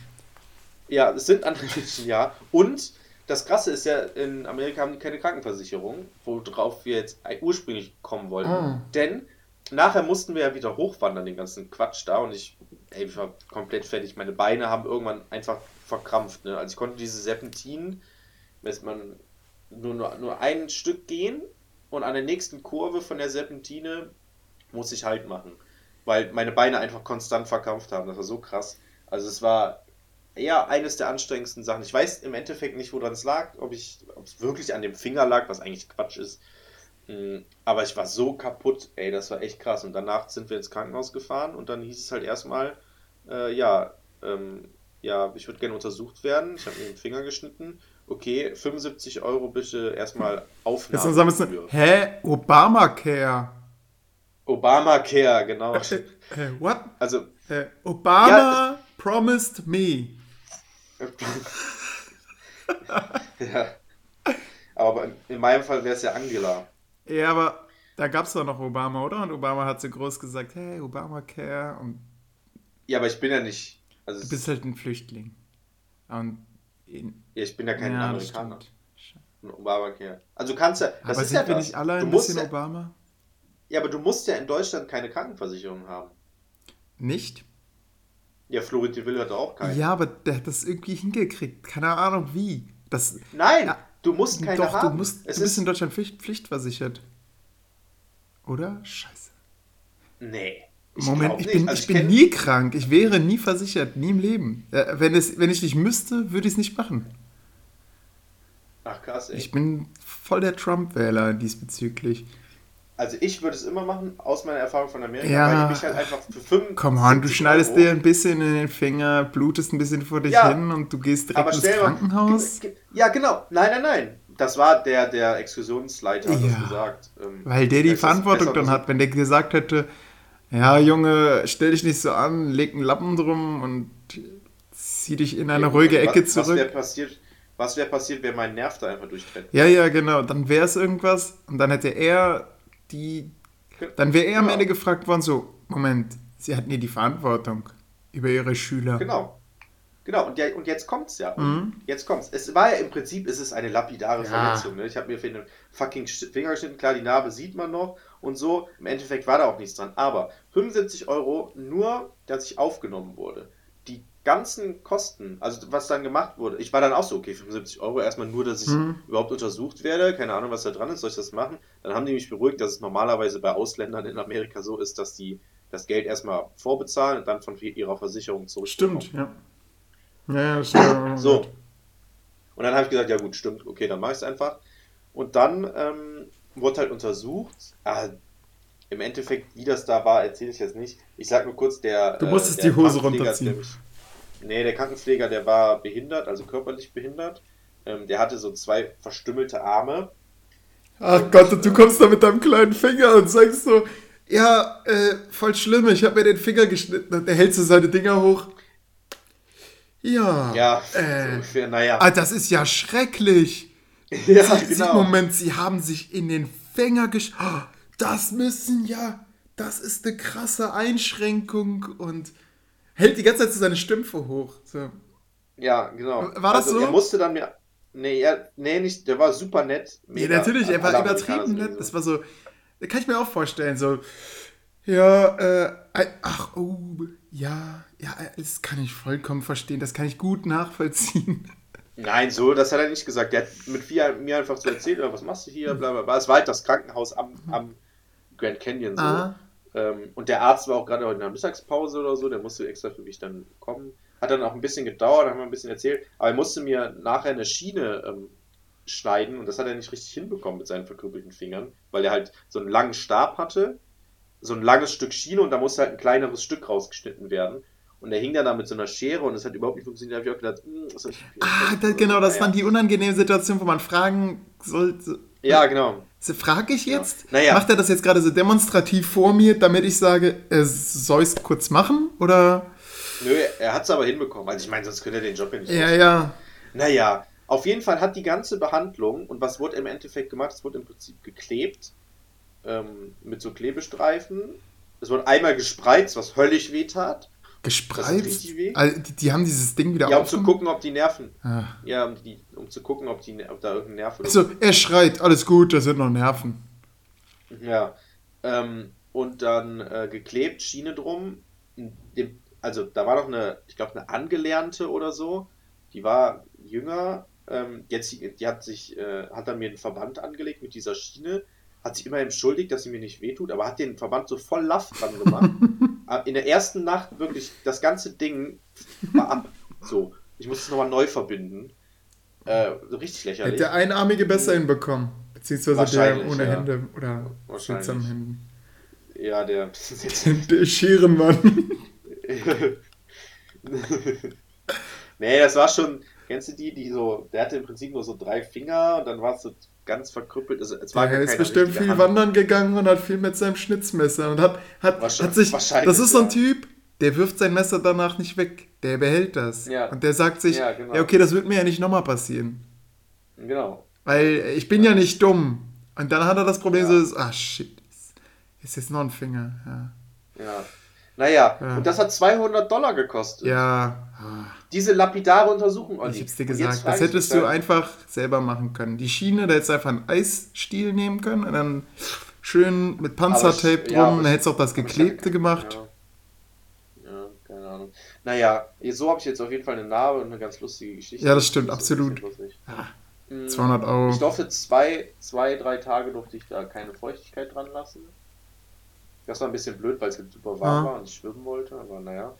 Ja, es sind andere Menschen, ja. Und das Krasse ist ja, in Amerika haben die keine Krankenversicherung, worauf wir jetzt ursprünglich kommen wollten. Ah. Denn nachher mussten wir ja wieder hochwandern, den ganzen Quatsch da. Und ich, ey, ich war komplett fertig. Meine Beine haben irgendwann einfach verkrampft. Ne? Also ich konnte diese Serpentinen, wenn man nur, nur, nur ein Stück gehen und an der nächsten Kurve von der Serpentine muss ich halt machen. Weil meine Beine einfach konstant verkrampft haben. Das war so krass. Also es war eher eines der anstrengendsten Sachen. Ich weiß im Endeffekt nicht, woran es lag, ob ich, ob es wirklich an dem Finger lag, was eigentlich Quatsch ist. Mm, Aber ich war so kaputt, ey, das war echt krass. Und danach sind wir ins Krankenhaus gefahren und dann hieß es halt erstmal, äh, ja, ähm, ja, ich würde gerne untersucht werden. Ich habe mir den Finger geschnitten. Okay, 75 Euro bitte erstmal Jetzt Aufnahme. sagen wir jetzt, hä? Obamacare. Obamacare, genau. Äh, äh, what? Also, Äh, Obama promised me. ja. Aber in meinem Fall wäre es ja Angela. Ja, aber da gab es doch noch Obama, oder? Und Obama hat so groß gesagt, hey, Obamacare. Und Ja, aber ich bin ja nicht. Also, du bist halt ein Flüchtling. Und in, ja, ich bin ja kein ja, Amerikaner. Ein Obamacare. Also du kannst ja. Das aber ist ja wir das. nicht alle du ein musst bisschen ja, Obama? ja, aber du musst ja in Deutschland keine Krankenversicherung haben. Nicht? Ja, Florid Will hat auch keine. Ja, aber der hat das irgendwie hingekriegt. Keine Ahnung wie. Das, Nein, Ja, du musst keine doch, haben. du, musst, es du bist ist, in Deutschland Pflicht, pflichtversichert. Oder? Scheiße. nee. Ich Moment, ich bin, Also ich bin nie krank. Ich wäre nie versichert, nie im Leben. Äh, wenn, es, wenn ich nicht müsste, würde ich es nicht machen. Ach krass, ey. Ich bin voll der Trump-Wähler diesbezüglich. also ich würde es immer machen, aus meiner Erfahrung von Amerika, Ja. weil ich mich halt einfach für 5 Komm on, du schneidest dir ein bisschen in den Finger, blutest ein bisschen vor dich Ja, hin und du gehst direkt Aber ins mal, Krankenhaus. ge- Ja, genau. Nein, nein, nein. Das war der, der Exkursionsleiter, hat Ja. das gesagt. Ähm, Weil der die Verantwortung dann hat. Wenn der gesagt hätte, ja Junge, stell dich nicht so an, leg einen Lappen drum und zieh dich in eine Ja, ruhige was- Ecke Was wäre zurück. passiert, was wär passiert, wäre mein Nerv da einfach durchtrennt? Ja, ja, genau. Dann wäre es irgendwas und dann hätte er die. Dann wäre er am Genau. Ende gefragt worden: so, Moment, Sie hatten hier die Verantwortung über Ihre Schüler. Genau. Genau, und, ja, und jetzt kommt's ja. Mhm. Jetzt kommt's. Es war ja im Prinzip, es ist eine lapidare Ja. Verletzung. Ne? Ich habe mir für den fucking Finger geschnitten, klar, die Narbe sieht man noch und so. Im Endeffekt war da auch nichts dran. Aber 75 Euro nur, dass ich aufgenommen wurde. Die ganzen Kosten, also was dann gemacht wurde, ich war dann auch so, okay, 75 Euro erstmal nur, dass ich Mhm. überhaupt untersucht werde, keine Ahnung, was da dran ist, soll ich das machen? Dann haben die mich beruhigt, dass es normalerweise bei Ausländern in Amerika so ist, dass die das Geld erstmal vorbezahlen und dann von ihrer Versicherung zurückbekommen. Stimmt, ja. Ja, stimmt. So. Und dann habe ich gesagt, ja gut, stimmt, okay, dann mache ich es einfach. Und dann ähm, wurde halt untersucht. Ah, Im Endeffekt, wie das da war, erzähle ich jetzt nicht. Ich sag nur kurz, der. Du musstest der die Hose runterziehen. der mich- Nee, der Krankenpfleger, der war behindert, also körperlich behindert. Ähm, der hatte so zwei verstümmelte Arme. Ach Gott, und du kommst da mit deinem kleinen Finger und sagst so, ja, äh, voll schlimm, ich habe mir den Finger geschnitten und der hält so seine Dinger hoch. Ja. Ja, Äh, ungefähr, naja. ah, das ist ja schrecklich. ja, Sie, Sie, Moment, Sie haben sich in den Finger gesch... Oh, das müssen ja... Das ist eine krasse Einschränkung und hält die ganze Zeit so seine Stümpfe hoch. So. Ja, genau. War das also, so? Er musste dann mir. Nee, er, nee, nicht. Der war super nett. Ja, mega. natürlich, er war übertrieben nett. Das war so, kann ich mir auch vorstellen, so, ja, äh, ach, oh, ja, ja, das kann ich vollkommen verstehen, das kann ich gut nachvollziehen. Nein, so, das hat er nicht gesagt. Der hat mit mir, mir einfach so erzählt, ja, was machst du hier, bla bla bla. Es war halt das Krankenhaus am, am Grand Canyon so. Ah. Und der Arzt war auch gerade in der Mittagspause oder so, der musste extra für mich dann kommen. Hat dann auch ein bisschen gedauert, haben wir ein bisschen erzählt. Aber er musste mir nachher eine Schiene ähm, schneiden und das hat er nicht richtig hinbekommen mit seinen verkrüppelten Fingern, weil er halt so einen langen Stab hatte, so ein langes Stück Schiene und da musste halt ein kleineres Stück rausgeschnitten werden. Und er hing dann da mit so einer Schere und es hat überhaupt nicht funktioniert. Da habe ich auch gedacht, hm, soll ich Ah, da, genau, das ist dann die unangenehme Situation, wo man fragen sollte, Ja, genau. frage ich jetzt? Naja. Macht er das jetzt gerade so demonstrativ vor mir, damit ich sage, äh, soll ich es kurz machen? Oder? Nö, er hat es aber hinbekommen. Also ich meine, sonst könnte er den Job ja nicht Ja, machen. ja. Naja, auf jeden Fall hat die ganze Behandlung, und was wurde im Endeffekt gemacht? Es wurde im Prinzip geklebt ähm, mit so Klebestreifen. Es wurde einmal gespreizt, was höllisch weh tat. Gespreizt? Also, die, die haben dieses Ding wieder Ja, um zu gucken, ob die Nerven. Ah. Ja, um, die, um zu gucken, ob, die, ob da irgendein Nerv oder Also, er schreit, alles gut, das sind noch Nerven. Ja. Ähm, und dann äh, geklebt, Schiene drum. Dem, also da war noch eine, ich glaube, eine Angelernte oder so. Die war jünger. Ähm, jetzt, die hat sich, äh, hat dann mir einen Verband angelegt mit dieser Schiene. Hat sich immer entschuldigt, dass sie mir nicht wehtut, aber hat den Verband so voll Laff dran gemacht. Äh, In der ersten Nacht wirklich, das ganze Ding war ab. So. Ich musste es nochmal neu verbinden. Äh, so richtig lächerlich. Hätte der Einarmige besser hinbekommen. Beziehungsweise der ohne ja. Hände oder seltsamen Händen. Ja, der. Der Scherenmann. nee, das war schon. Kennst du die, die so. Der hatte im Prinzip nur so drei Finger und dann war es so ganz verkrüppelt. Also, es war Der gar ist bestimmt viel Hand. wandern gegangen und hat viel mit seinem Schnitzmesser und hat, hat, hat sich. Das ist so ein ja. Typ, der wirft sein Messer danach nicht weg. Der behält das. Ja. Und der sagt sich, Ja, ja, genau. okay, das wird mir ja nicht nochmal passieren. Genau. Weil ich bin ja nicht dumm. Und dann hat er das Problem Ja. so, ah shit, ist, ist jetzt noch ein Finger. Ja. Ja. Naja, Ja. und das hat 200 Dollar gekostet. Ja, ah, Diese lapidare Untersuchung, Olli. ich hab's dir gesagt. Das ich hättest du einfach selber machen können. Die Schiene, da hättest du einfach einen Eisstiel nehmen können und dann schön mit Panzertape ich- drum. ja, dann ich- hättest du auch das ich Geklebte hatte- gemacht. Ja. ja, keine Ahnung. Naja, so habe ich jetzt auf jeden Fall eine Narbe und eine ganz lustige Geschichte. Ja, das stimmt, ein absolut. bisschen lustig. Mm, 200 Euro. Ich durfte zwei, zwei, drei Tage durfte ich da keine Feuchtigkeit dran lassen. Das war ein bisschen blöd, weil es super warm Ah. war und ich schwimmen wollte, aber naja.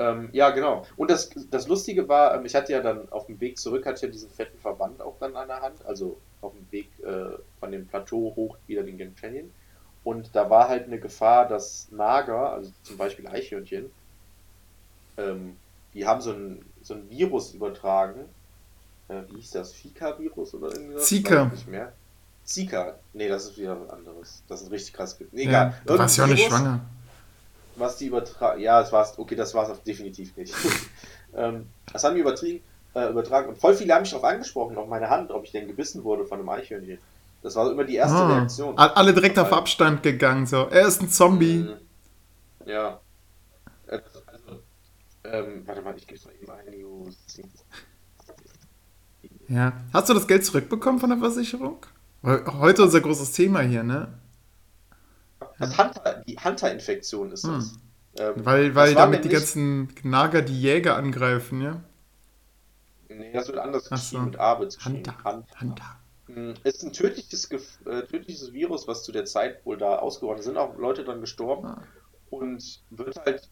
Ähm, ja, genau. Und das, das Lustige war, ähm, ich hatte ja dann auf dem Weg zurück, hatte ich ja diesen fetten Verband auch dann an der Hand, also auf dem Weg äh, von dem Plateau hoch wieder den Grand Canyon. Und da war halt eine Gefahr, dass Nager, also zum Beispiel Eichhörnchen, ähm, die haben so ein, so ein Virus übertragen. Äh, wie hieß das? Fika-Virus oder irgendwas? Zika. Nicht mehr. Zika. Nee, das ist wieder was anderes. Das ist richtig krass. Nee, Ja, Egal. du warst ja auch nicht schwanger. Was die übertragen. Ja, das war's. Okay, das war's auch definitiv nicht. ähm, das haben die übertrieben, äh, übertragen. Und voll viele haben mich darauf angesprochen, auf meine Hand, ob ich denn gebissen wurde von einem Eichhörnchen. Das war immer die erste Ah, Reaktion. alle direkt auf Abstand gegangen. So, er ist ein Zombie. Mhm. Ja. Also, ähm, warte mal, ich gebe mal eben ein News. Ja. Hast du das Geld zurückbekommen von der Versicherung? Heute unser großes Thema hier, ne? Das Hunter, die Hunter-Infektion ist das. Hm. Ähm, Weil, das weil war damit die ganzen Nager die Jäger angreifen, ja? Nee, das wird anders Ach geschrieben, so. mit A wird geschrieben. Hunter. Hunter. Hunter. Ist ein tödliches, äh, tödliches Virus, was zu der Zeit wohl da ausgebrochen ist. Sind auch Leute dann gestorben Ah. und wird halt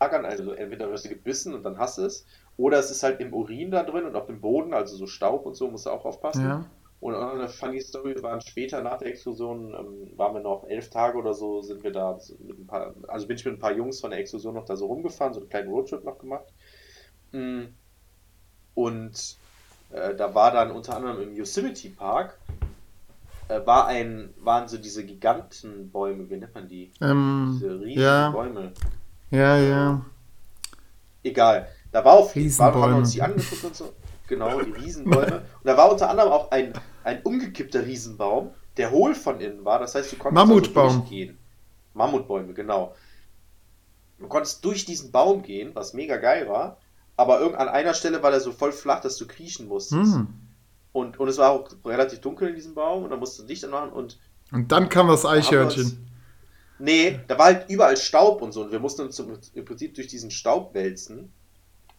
ärgern, also entweder wirst du gebissen und dann hast du es, oder es ist halt im Urin da drin und auf dem Boden, also so Staub und so, musst du auch aufpassen. Ja. Und auch noch eine funny Story, wir waren später nach der Explosion, ähm, waren wir noch elf Tage oder so, sind wir da so mit ein paar, also bin ich mit ein paar Jungs von der Explosion noch da so rumgefahren, so einen kleinen Roadtrip noch gemacht. Mm. Und äh, da war dann unter anderem im Yosemite Park, äh, war ein, waren so diese Gigantenbäume, wie nennt man die? Ähm, Diese riesigen ja, Bäume. ja, ja. Egal. Da war auf jeden Fall, haben wir uns die angeguckt und so. Genau, die Riesenbäume. Und da war unter anderem auch ein, ein umgekippter Riesenbaum, der hohl von innen war. Das heißt, du konntest Mammutbaum. Also durchgehen. Mammutbäume, genau. Du konntest durch diesen Baum gehen, was mega geil war. Aber irgend an einer Stelle war der so voll flach, dass du kriechen musstest. Hm. Und, und es war auch relativ dunkel in diesem Baum und da musst du Licht anmachen und Und dann kam das Eichhörnchen. Nee, da war halt überall Staub und so und wir mussten uns im Prinzip durch diesen Staub wälzen.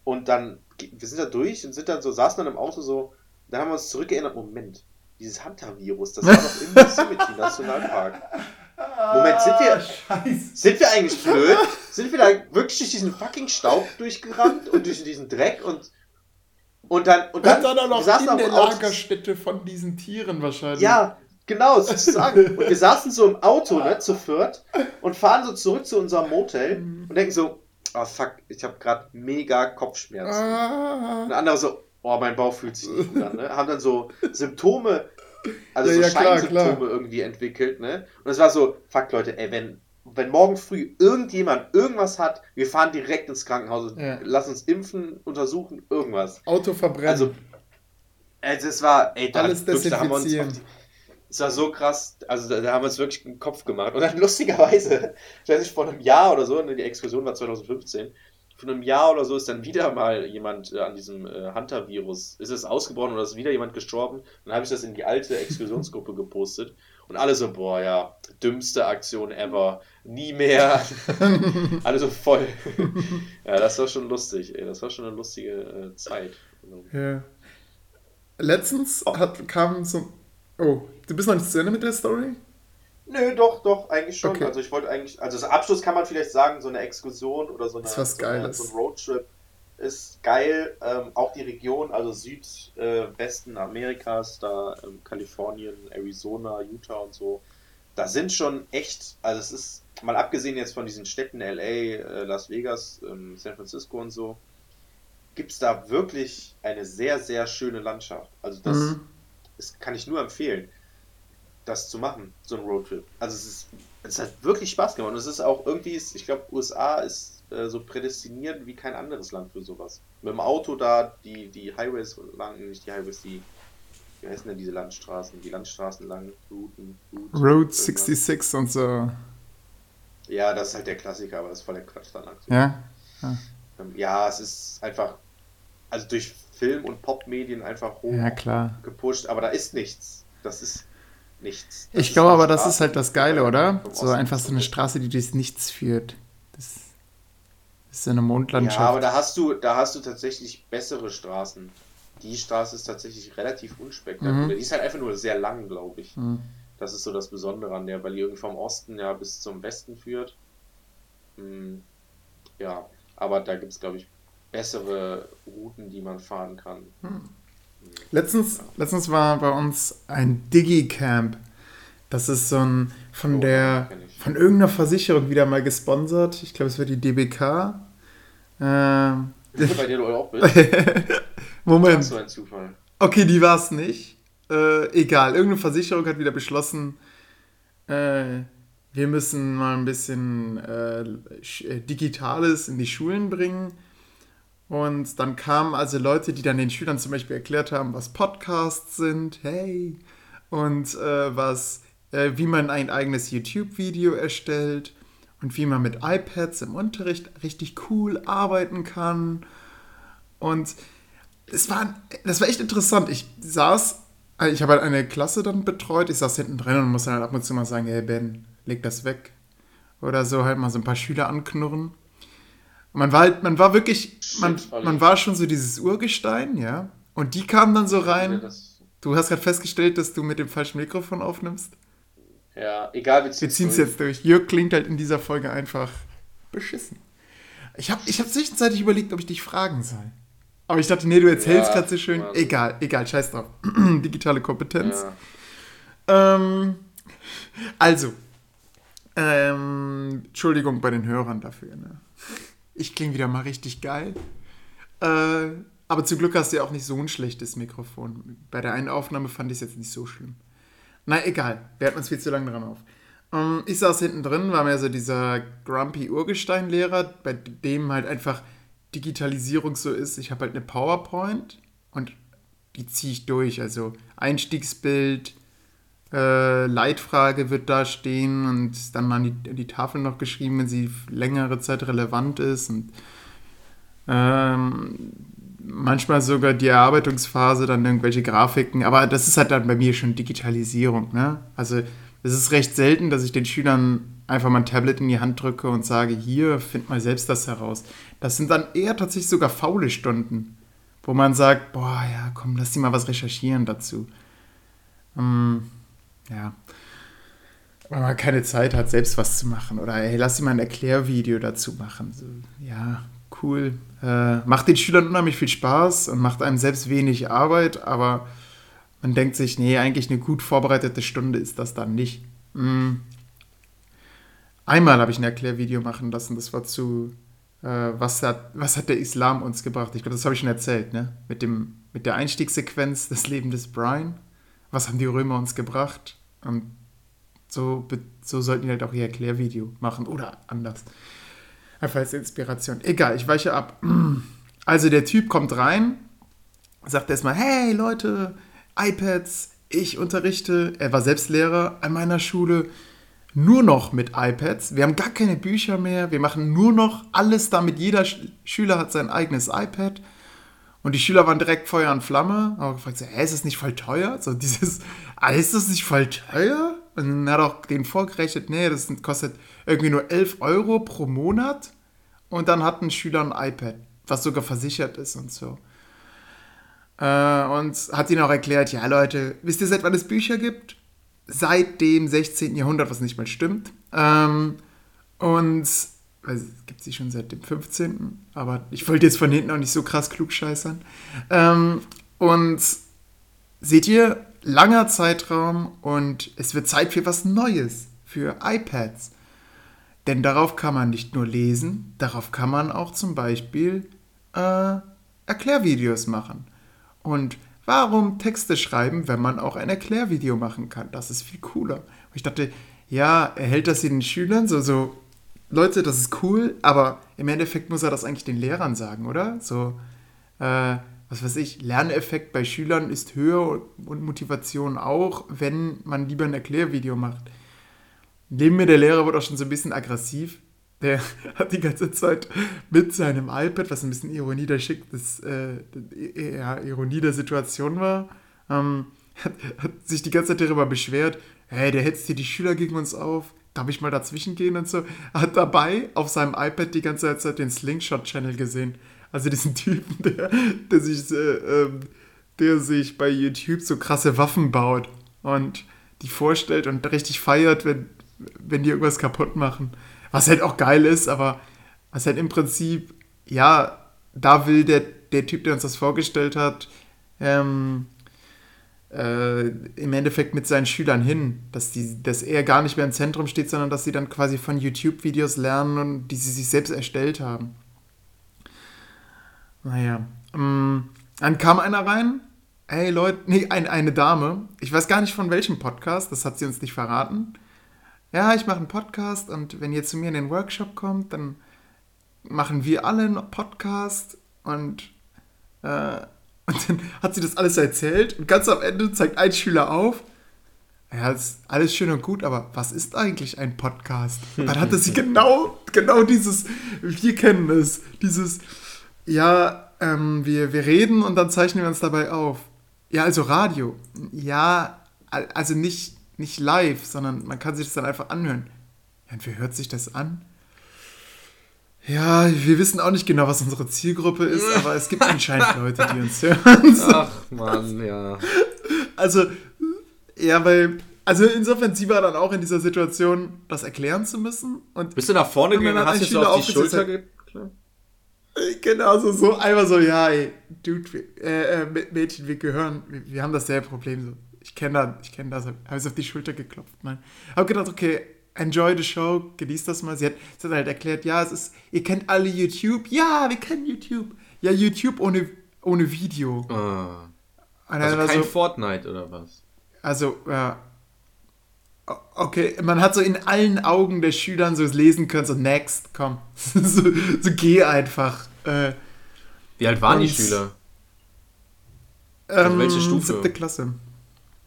Und dann, wir sind da durch und sind dann so, saßen dann im Auto so, dann haben wir uns zurückgeerinnert, Moment, dieses Hunter-Virus, das war doch im Yosemite Nationalpark. Moment, sind wir, Scheiße. sind wir eigentlich blöd? Sind wir da wirklich durch diesen fucking Staub durchgerannt und durch diesen Dreck und, und dann, und dann, Und dann auch wir noch saßen in auf der Lagerstätte von diesen Tieren wahrscheinlich. ja, genau, sozusagen. Und wir saßen so im Auto, ne, zu viert und fahren so zurück zu unserem Motel und denken so, oh fuck, ich habe gerade mega Kopfschmerzen. Ah. Und andere so, oh, mein Bauch fühlt sich nicht gut an, ne? Haben dann so Symptome, also Ja, so ja, klar, Scheinsymptome klar. irgendwie entwickelt, ne? Und es war so, fuck Leute, ey, wenn, wenn morgen früh irgendjemand irgendwas hat, wir fahren direkt ins Krankenhaus Ja. lass uns impfen, untersuchen, irgendwas. Auto verbrennen. Also, also es war, ey, da, Alles wirklich, da haben wir uns auf die, es war so krass, also da, da haben wir uns wirklich den Kopf gemacht. Und dann lustigerweise, ich weiß nicht, vor einem Jahr oder so, ne, die Explosion war 2015, vor einem Jahr oder so ist dann wieder mal jemand äh, an diesem äh, Hunter-Virus, ist es ausgebrochen oder ist wieder jemand gestorben. Dann habe ich das in die alte Explosionsgruppe gepostet. Und alle so, boah, ja, dümmste Aktion ever, nie mehr. alle so voll. ja, das war schon lustig, ey, das war schon eine lustige äh, Zeit. ja. Letztens hat, kam so. Oh, du bist noch nicht zu Ende mit der Story? Nö, doch, doch, eigentlich schon. Okay. Also ich wollte eigentlich, also das Abschluss kann man vielleicht sagen, so eine Exkursion oder so, eine, so, eine, so ein Roadtrip ist geil. Ähm, auch die Region, also Südwesten Amerikas, da ähm, Kalifornien, Arizona, Utah und so, da sind schon echt, also es ist, mal abgesehen jetzt von diesen Städten LA, äh, Las Vegas, ähm, San Francisco und so, gibt es da wirklich eine sehr, sehr schöne Landschaft. Also das, Mhm. Das kann ich nur empfehlen, das zu machen, so ein Roadtrip. Also es ist, es hat wirklich Spaß gemacht. Und es ist auch irgendwie, ist, ich glaube, USA ist äh, so prädestiniert wie kein anderes Land für sowas. Mit dem Auto da die, die Highways lang, nicht die Highways, die, wie heißen denn diese Landstraßen? Die Landstraßen lang, Routen, Route, Road irgendwas. 66 und so. Ja, das ist halt der Klassiker, aber das ist voll der Quatsch dann. Ja? Ähm, Ja, es ist einfach, also durch Film- und Popmedien einfach hoch Ja, klar. gepusht, aber da ist nichts. Das ist nichts. Das Ich glaube aber, das Straße, ist halt das Geile, oder? So einfach so eine Straße, die durchs Nichts führt. Das ist so eine. Mondlandschaft. Ja, aber da hast du, da hast du tatsächlich bessere Straßen. Die Straße ist tatsächlich relativ unspektakulär. Mhm. Die ist halt einfach nur sehr lang, glaube ich. Hm. Das ist so das Besondere an der, weil die irgendwie vom Osten ja bis zum Westen führt. Hm, ja, aber da gibt es, glaube ich, bessere Routen, die man fahren kann. Letztens, letztens war bei uns ein Digi-Camp. Das ist so ein von Oh, der von irgendeiner Versicherung wieder mal gesponsert. Ich glaube, es war die DBK. Ähm, Bei dir du auch bist. Moment. Das so ein Zufall. Okay, die war es nicht. Äh, egal, irgendeine Versicherung hat wieder beschlossen, äh, wir müssen mal ein bisschen äh, äh, Digitales in die Schulen bringen. Und dann kamen also Leute, die dann den Schülern zum Beispiel erklärt haben, was Podcasts sind, hey, und äh, was, äh, wie man ein eigenes YouTube-Video erstellt und wie man mit iPads im Unterricht richtig cool arbeiten kann. Und es war, das war echt interessant. Ich saß, also ich habe halt eine Klasse dann betreut, ich saß hinten drin und musste halt ab und zu mal sagen, hey Ben, leg das weg. oder so halt mal so ein paar Schüler anknurren. Man war halt, man war wirklich, man, man war schon so dieses Urgestein, ja. Und die kamen dann so rein. Du hast gerade festgestellt, dass du mit dem falschen Mikrofon aufnimmst. ja, egal, wir Wir ziehen es jetzt durch. Jörg klingt halt in dieser Folge einfach beschissen. Ich habe ich hab zwischenzeitlich überlegt, ob ich dich fragen soll. Aber ich dachte, nee, du erzählst Ja, gerade so schön. Mann. Egal, egal, scheiß drauf. Digitale Kompetenz. Ja. Ähm, also, ähm, Entschuldigung bei den Hörern dafür. Ne? Ich klinge wieder mal richtig geil. Äh, aber zum Glück hast du ja auch nicht so ein schlechtes Mikrofon. Bei der einen Aufnahme fand ich es jetzt nicht so schlimm. Na egal, wir hatten uns viel zu lange dran auf. Ähm, ich saß hinten drin, war mir so dieser grumpy Urgestein-Lehrer, bei dem halt einfach Digitalisierung so ist. Ich habe halt eine PowerPoint und die ziehe ich durch. Also Einstiegsbild, äh, Leitfrage wird da stehen und dann an die, die Tafel noch geschrieben, wenn sie längere Zeit relevant ist und ähm, manchmal sogar die Erarbeitungsphase, dann irgendwelche Grafiken, aber das ist halt dann bei mir schon Digitalisierung, ne? Also es ist recht selten, dass ich den Schülern einfach mal ein Tablet in die Hand drücke und sage, hier, find mal selbst das heraus. Das sind dann eher tatsächlich sogar faule Stunden, wo man sagt, boah, ja, komm, lass die mal was recherchieren dazu. Ähm, ja. Weil man keine Zeit hat, selbst was zu machen. Oder hey, lass sie mal ein Erklärvideo dazu machen. So, ja, cool. Äh, macht den Schülern unheimlich viel Spaß und macht einem selbst wenig Arbeit, aber man denkt sich, nee, eigentlich eine gut vorbereitete Stunde ist das dann nicht. Mm. Einmal habe ich ein Erklärvideo machen lassen, das war zu, äh, was, hat, was hat der Islam uns gebracht? Ich glaube, das habe ich schon erzählt, ne? Mit, dem, mit der Einstiegssequenz des Lebens des Brian. Was haben die Römer uns gebracht? Und so, so sollten die halt auch ihr Erklärvideo machen oder anders. Einfach als Inspiration. Egal, ich weiche ab. Also der Typ kommt rein, sagt erstmal, hey Leute, iPads, ich unterrichte, er war selbst Lehrer an meiner Schule, nur noch mit iPads. Wir haben gar keine Bücher mehr, wir machen nur noch alles damit. Jeder Sch Schüler hat sein eigenes iPad. Und die Schüler waren direkt Feuer und Flamme. Aber gefragt, so, hä, ist das nicht voll teuer? So dieses, ah, ist das nicht voll teuer? Und dann hat auch den vorgerechnet, nee, das kostet irgendwie nur 11 Euro pro Monat. Und dann hat ein Schüler ein iPad, was sogar versichert ist und so. Äh, und hat ihnen auch erklärt, ja Leute, wisst ihr, seit wann es Bücher gibt? Seit dem 16. Jahrhundert, was nicht mal stimmt. Ähm, und also, es gibt sie schon seit dem 15. Aber ich wollte jetzt von hinten auch nicht so krass klugscheißern. Ähm, und seht ihr, langer Zeitraum und es wird Zeit für was Neues, für iPads. Denn darauf kann man nicht nur lesen, darauf kann man auch zum Beispiel äh, Erklärvideos machen. Und warum Texte schreiben, wenn man auch ein Erklärvideo machen kann? Das ist viel cooler. Ich dachte, ja, er hält das den Schülern so, so, Leute, das ist cool, aber im Endeffekt muss er das eigentlich den Lehrern sagen, oder? So, äh, was weiß ich, Lerneffekt bei Schülern ist höher und Motivation auch, wenn man lieber ein Erklärvideo macht. Neben mir der Lehrer wurde auch schon so ein bisschen aggressiv. Der hat die ganze Zeit mit seinem iPad, was ein bisschen Ironie der Schick, das, äh, ja, Ironie der Situation war, ähm, hat, hat sich die ganze Zeit darüber beschwert, hey, der hetzt hier die Schüler gegen uns auf, darf ich mal dazwischen gehen und so. Hat dabei auf seinem iPad die ganze Zeit den Slingshot-Channel gesehen. Also diesen Typen, der, der, sich, äh, der sich bei YouTube so krasse Waffen baut und die vorstellt und richtig feiert, wenn, wenn die irgendwas kaputt machen. Was halt auch geil ist, aber was halt im Prinzip, ja, da will der, der Typ, der uns das vorgestellt hat, ähm, äh, im Endeffekt mit seinen Schülern hin, dass, die, dass er gar nicht mehr im Zentrum steht, sondern dass sie dann quasi von YouTube-Videos lernen und die sie sich selbst erstellt haben. Naja, ähm, dann kam einer rein, hey Leute, nee, ein, eine Dame, ich weiß gar nicht von welchem Podcast, das hat sie uns nicht verraten. Ja, ich mache einen Podcast und wenn ihr zu mir in den Workshop kommt, dann machen wir alle einen Podcast und, äh, und dann hat sie das alles erzählt und ganz am Ende zeigt ein Schüler auf, ja, ist alles schön und gut, aber was ist eigentlich ein Podcast? Und dann hatte sie genau, genau dieses, wir kennen es, dieses, ja, ähm, wir, wir reden und dann zeichnen wir uns dabei auf. Ja, also Radio. Ja, al- also nicht, nicht live, sondern man kann sich das dann einfach anhören. Ja, und wie hört sich das an? Ja, wir wissen auch nicht genau, was unsere Zielgruppe ist, aber es gibt anscheinend Leute, die uns hören. Ach man, ja. Also, ja, weil, also insofern, sie war dann auch in dieser Situation, das erklären zu müssen. Und Bist du nach vorne gegangen, hast dich so auf die Schulter geklappt? genau so, so einmal so, ja, ey, Dude, wir, äh, äh, Mä- Mädchen, wir gehören, wir, wir haben dasselbe Problem. So. Ich kenne das, ich kenne das, habe es auf die Schulter geklopft. Nein. Habe gedacht, okay, enjoy the show, genießt das mal. Sie hat, sie hat halt erklärt, ja, es ist, ihr kennt alle YouTube. Ja, wir kennen YouTube. Ja, YouTube ohne, ohne Video. Ah. Also kein so, Fortnite oder was? Also, ja. Okay, man hat so in allen Augen der Schülern so lesen können, so next, komm. so, so geh einfach. Äh, Wie alt waren die Und- Schüler? ähm, welche Stufe? Siebte Klasse.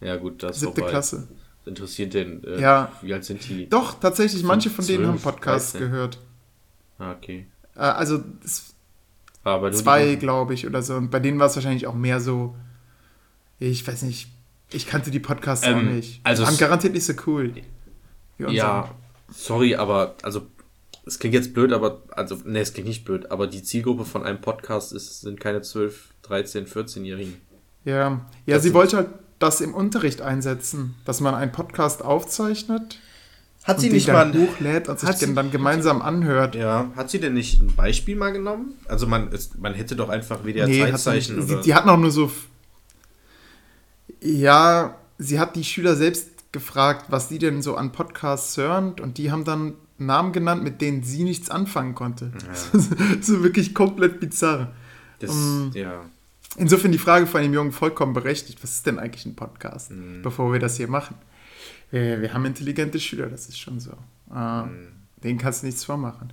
Ja gut, das ist Siebte. Klasse. Interessiert den, äh, Ja. wie alt sind die? Doch, tatsächlich, manche von denen 12, haben Podcasts 13. gehört. Ah, okay. Äh, also nur zwei, glaube ich, oder so. Und bei denen war es wahrscheinlich auch mehr so, ich weiß nicht, ich kannte die Podcasts auch Ähm, nicht. also es- garantiert nicht so cool. Ja, sorry, aber also es klingt jetzt blöd, aber also ne, es klingt nicht blöd, aber die Zielgruppe von einem Podcast ist sind keine 12, 13, 14-Jährigen. Ja, ja Das sie wollte halt das im Unterricht einsetzen, dass man einen Podcast aufzeichnet Hat und den dann hochlädt und sich hat sie- dann gemeinsam anhört. Ja, hat sie denn nicht ein Beispiel mal genommen? Also man ist, man hätte doch einfach WDR hat sie nicht. Sie, die hatten auch nur so. f- Ja, sie hat die Schüler selbst gefragt, was sie denn so an Podcasts hören und die haben dann Namen genannt, mit denen sie nichts anfangen konnte. so wirklich komplett bizarr. das, um, ja. Insofern die Frage von dem Jungen vollkommen berechtigt. Was ist denn eigentlich ein Podcast, Mhm. bevor wir das hier machen? Wir, wir haben intelligente Schüler, das ist schon so. Äh, Mhm. Denen kannst du nichts vormachen.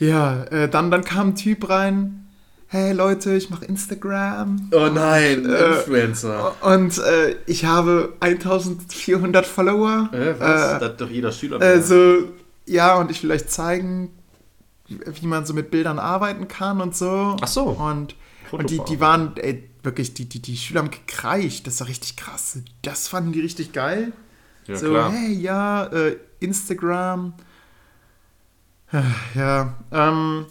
Ja, äh, dann, dann kam ein Typ rein. Hey Leute, ich mache Instagram. Oh nein, Äh, Influencer. Und äh, ich habe 1400 Follower. Äh, was? Äh, das hat doch jeder Schüler. äh, mehr. so, ja, und ich will euch zeigen, wie wie man so mit Bildern arbeiten kann und so. Ach so. Und, und die, die waren, ey, wirklich, die, die, die Schüler haben gekreischt. Das war richtig krass. Das fanden die richtig geil. ja, so, klar. hey, ja, äh, Instagram. Ja, ähm,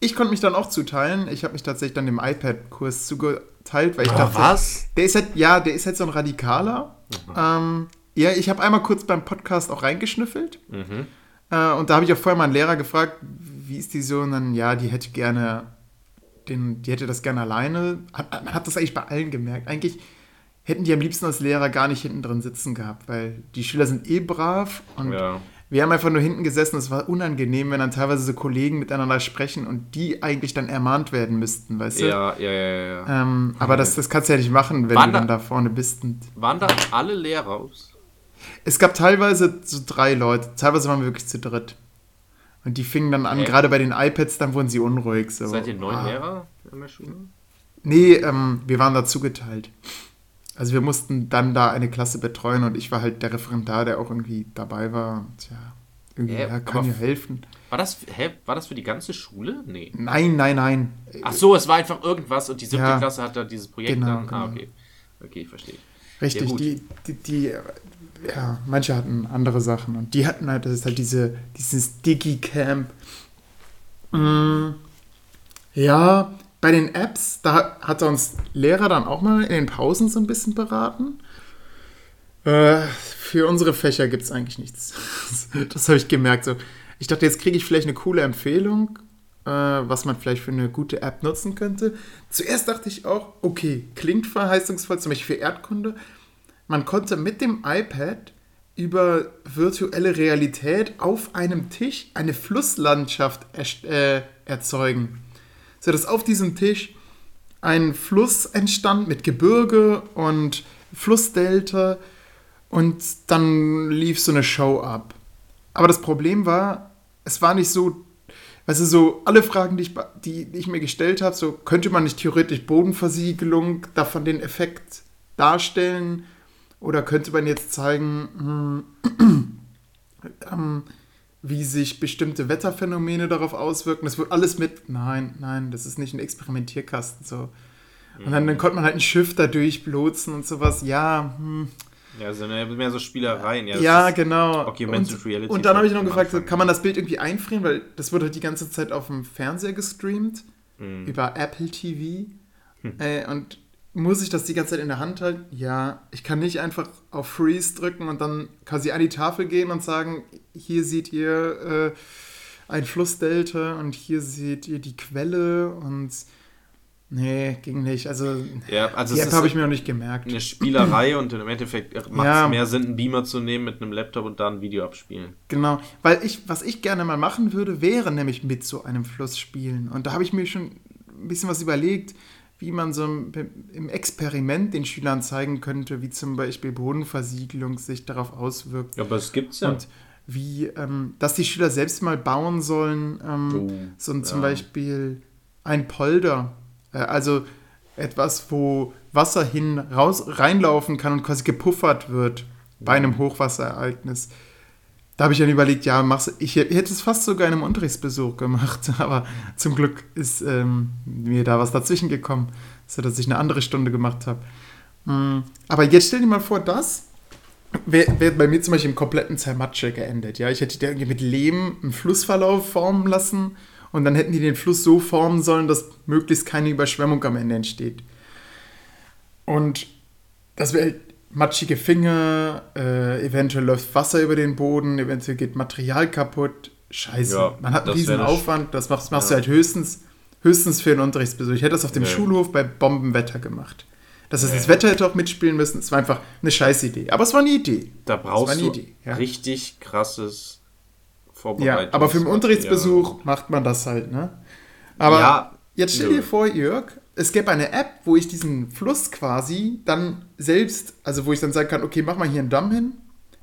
ich konnte mich dann auch zuteilen. Ich habe mich tatsächlich dann dem iPad-Kurs zugeteilt, weil ich Ah, dachte, was? der ist halt, ja, der ist halt so ein Radikaler. Mhm. Ähm, ja, ich habe einmal kurz beim Podcast auch reingeschnüffelt. Mhm. Äh, und da habe ich auch vorher mal einen Lehrer gefragt, wie ist die so? Und dann, ja, die hätte gerne, den, die hätte das gerne alleine. Hat, man hat das eigentlich bei allen gemerkt. Eigentlich hätten die am liebsten als Lehrer gar nicht hinten drin sitzen gehabt, weil die Schüler sind eh brav und Ja. wir haben einfach nur hinten gesessen. Es war unangenehm, wenn dann teilweise so Kollegen miteinander sprechen und die eigentlich dann ermahnt werden müssten, weißt du? Ja, ja, ja, ja. Ähm, aber das, das kannst du ja nicht machen, wenn Waren du dann da- da vorne bist. Und Waren da alle Lehrer? Es gab teilweise so drei Leute, teilweise waren wir wirklich zu dritt. Und die fingen dann an, Hä? gerade bei den iPads, dann wurden sie unruhig. So. Seid ihr neun Ah. Lehrer in der Schule? Nee, ähm, wir waren da zugeteilt. Also wir mussten dann da eine Klasse betreuen und ich war halt der Referendar, der auch irgendwie dabei war. Tja, irgendwie Hä, ja, kann ja helfen. War das, hä, war das für die ganze Schule? Nee. Nein, nein, nein. Ach so, es war einfach irgendwas und die siebte Ja. Klasse hat da dieses Projekt Genau, dann. Ah, genau. okay. Okay, verstehe. Richtig, Ja, die, die, die, ja, manche hatten andere Sachen und die hatten halt, das ist halt diese, dieses Digi-Camp. Mm, ja, bei den Apps, da hat uns Lehrer dann auch mal in den Pausen so ein bisschen beraten. Äh, für unsere Fächer gibt es eigentlich nichts. Das habe ich gemerkt. So. Ich dachte, jetzt kriege ich vielleicht eine coole Empfehlung, äh, was man vielleicht für eine gute App nutzen könnte. Zuerst dachte ich auch, okay, klingt verheißungsvoll, zum Beispiel für Erdkunde. Man konnte mit dem iPad über virtuelle Realität auf einem Tisch eine Flusslandschaft äh, erzeugen. So dass auf diesem Tisch ein Fluss entstand mit Gebirge und Flussdelta und dann lief so eine Show ab. Aber das Problem war, es war nicht so, also so alle Fragen, die ich, die, die ich mir gestellt habe, so könnte man nicht theoretisch Bodenversiegelung davon den Effekt darstellen oder könnte man jetzt zeigen, hm, ähm, wie sich bestimmte Wetterphänomene darauf auswirken. Das wird alles mit, nein, nein, das ist nicht ein Experimentierkasten so. Und dann, dann konnte man halt ein Schiff da durchlotsen und sowas. Ja, hm, Ja, sind ja mehr so Spielereien. Ja, Ja, genau. Augmented und, Reality und dann habe ich noch gefragt, so, kann man das Bild irgendwie einfrieren, weil das wurde halt die ganze Zeit auf dem Fernseher gestreamt, Mhm. über Apple TV. Hm. Äh, und muss ich das die ganze Zeit in der Hand halten? Ja, ich kann nicht einfach auf Freeze drücken und dann quasi an die Tafel gehen und sagen, hier seht ihr äh, ein Flussdelta und hier seht ihr die Quelle und nee, ging nicht. Also Ja, also die App habe ich mir noch nicht gemerkt. eine Spielerei und im Endeffekt macht es Ja. mehr Sinn, einen Beamer zu nehmen mit einem Laptop und da ein Video abspielen. Genau, weil ich, was ich gerne mal machen würde, wäre nämlich mit so einem Fluss spielen. Und da habe ich mir schon ein bisschen was überlegt, wie man so im, im Experiment den Schülern zeigen könnte, wie zum Beispiel Bodenversiegelung sich darauf auswirkt. Aber es gibt's ja. Und wie, ähm, dass die Schüler selbst mal bauen sollen, ähm, Oh, so ein, zum ja. Beispiel ein Polder, also etwas, wo Wasser hin raus reinlaufen kann und quasi gepuffert wird bei einem Hochwasserereignis. Da habe ich dann überlegt, ja, mach's, ich hätte es fast sogar in einem Unterrichtsbesuch gemacht, aber zum Glück ist ähm, mir da was dazwischen gekommen, sodass ich eine andere Stunde gemacht habe. Mm, Aber jetzt stell dir mal vor, das wäre wär bei mir zum Beispiel im kompletten Zermatsche geendet. Ja, ich hätte irgendwie mit Lehm einen Flussverlauf formen lassen und dann hätten die den Fluss so formen sollen, dass möglichst keine Überschwemmung am Ende entsteht. Und das wäre matschige Finger, äh, eventuell läuft Wasser über den Boden, eventuell geht Material kaputt. Scheiße. Ja, Man hat einen das riesen Aufwand, das machst, machst Ja. du halt höchstens, höchstens für einen Unterrichtsbesuch. Ich hätte das auf dem Ja. Schulhof bei Bombenwetter gemacht. Das heißt, Ja. das Wetter hätte auch mitspielen müssen. Es war einfach eine scheiß Idee. Aber es war eine Idee. Da brauchst du Idee, richtig krasses Ja, Vorbereitung. aber für den Unterrichtsbesuch macht man das halt, ne? Aber Ja, jetzt stell dir vor, Jörg, es gäbe eine App, wo ich diesen Fluss quasi dann selbst, also wo ich dann sagen kann, okay, mach mal hier einen Damm hin,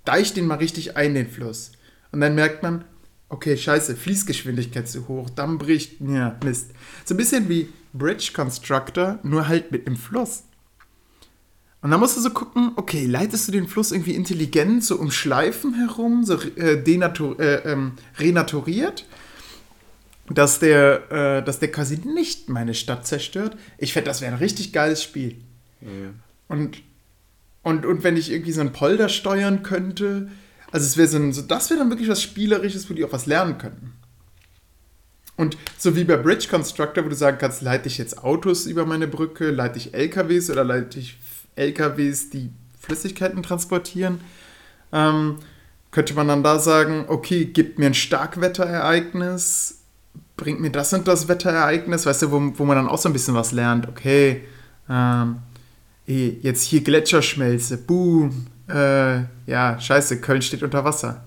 deich den mal richtig ein, den Fluss. Und dann merkt man, okay, scheiße, Fließgeschwindigkeit zu hoch, Damm bricht, ja, Mist. So ein bisschen wie Bridge Constructor, nur halt mit einem Fluss. Und dann musst du so gucken, okay, leitest du den Fluss irgendwie intelligent so um Schleifen herum, so äh, denatur äh, ähm, renaturiert, dass der, äh, dass der quasi nicht meine Stadt zerstört. Ich fände, das wäre ein richtig geiles Spiel. Und, und, und wenn ich irgendwie so einen Polder steuern könnte, also es wäre so, ein, so, das wäre dann wirklich was Spielerisches, wo die auch was lernen könnten. Und so wie bei Bridge Constructor, wo du sagen kannst, leite ich jetzt Autos über meine Brücke, leite ich LKWs oder leite ich LKWs, die Flüssigkeiten transportieren, ähm, könnte man dann da sagen, okay, gibt mir ein Starkwetterereignis, bringt mir das und das Wetterereignis, weißt du, wo, wo man dann auch so ein bisschen was lernt. Okay, ähm, eh, jetzt hier Gletscherschmelze, boom, äh, ja, scheiße, Köln steht unter Wasser.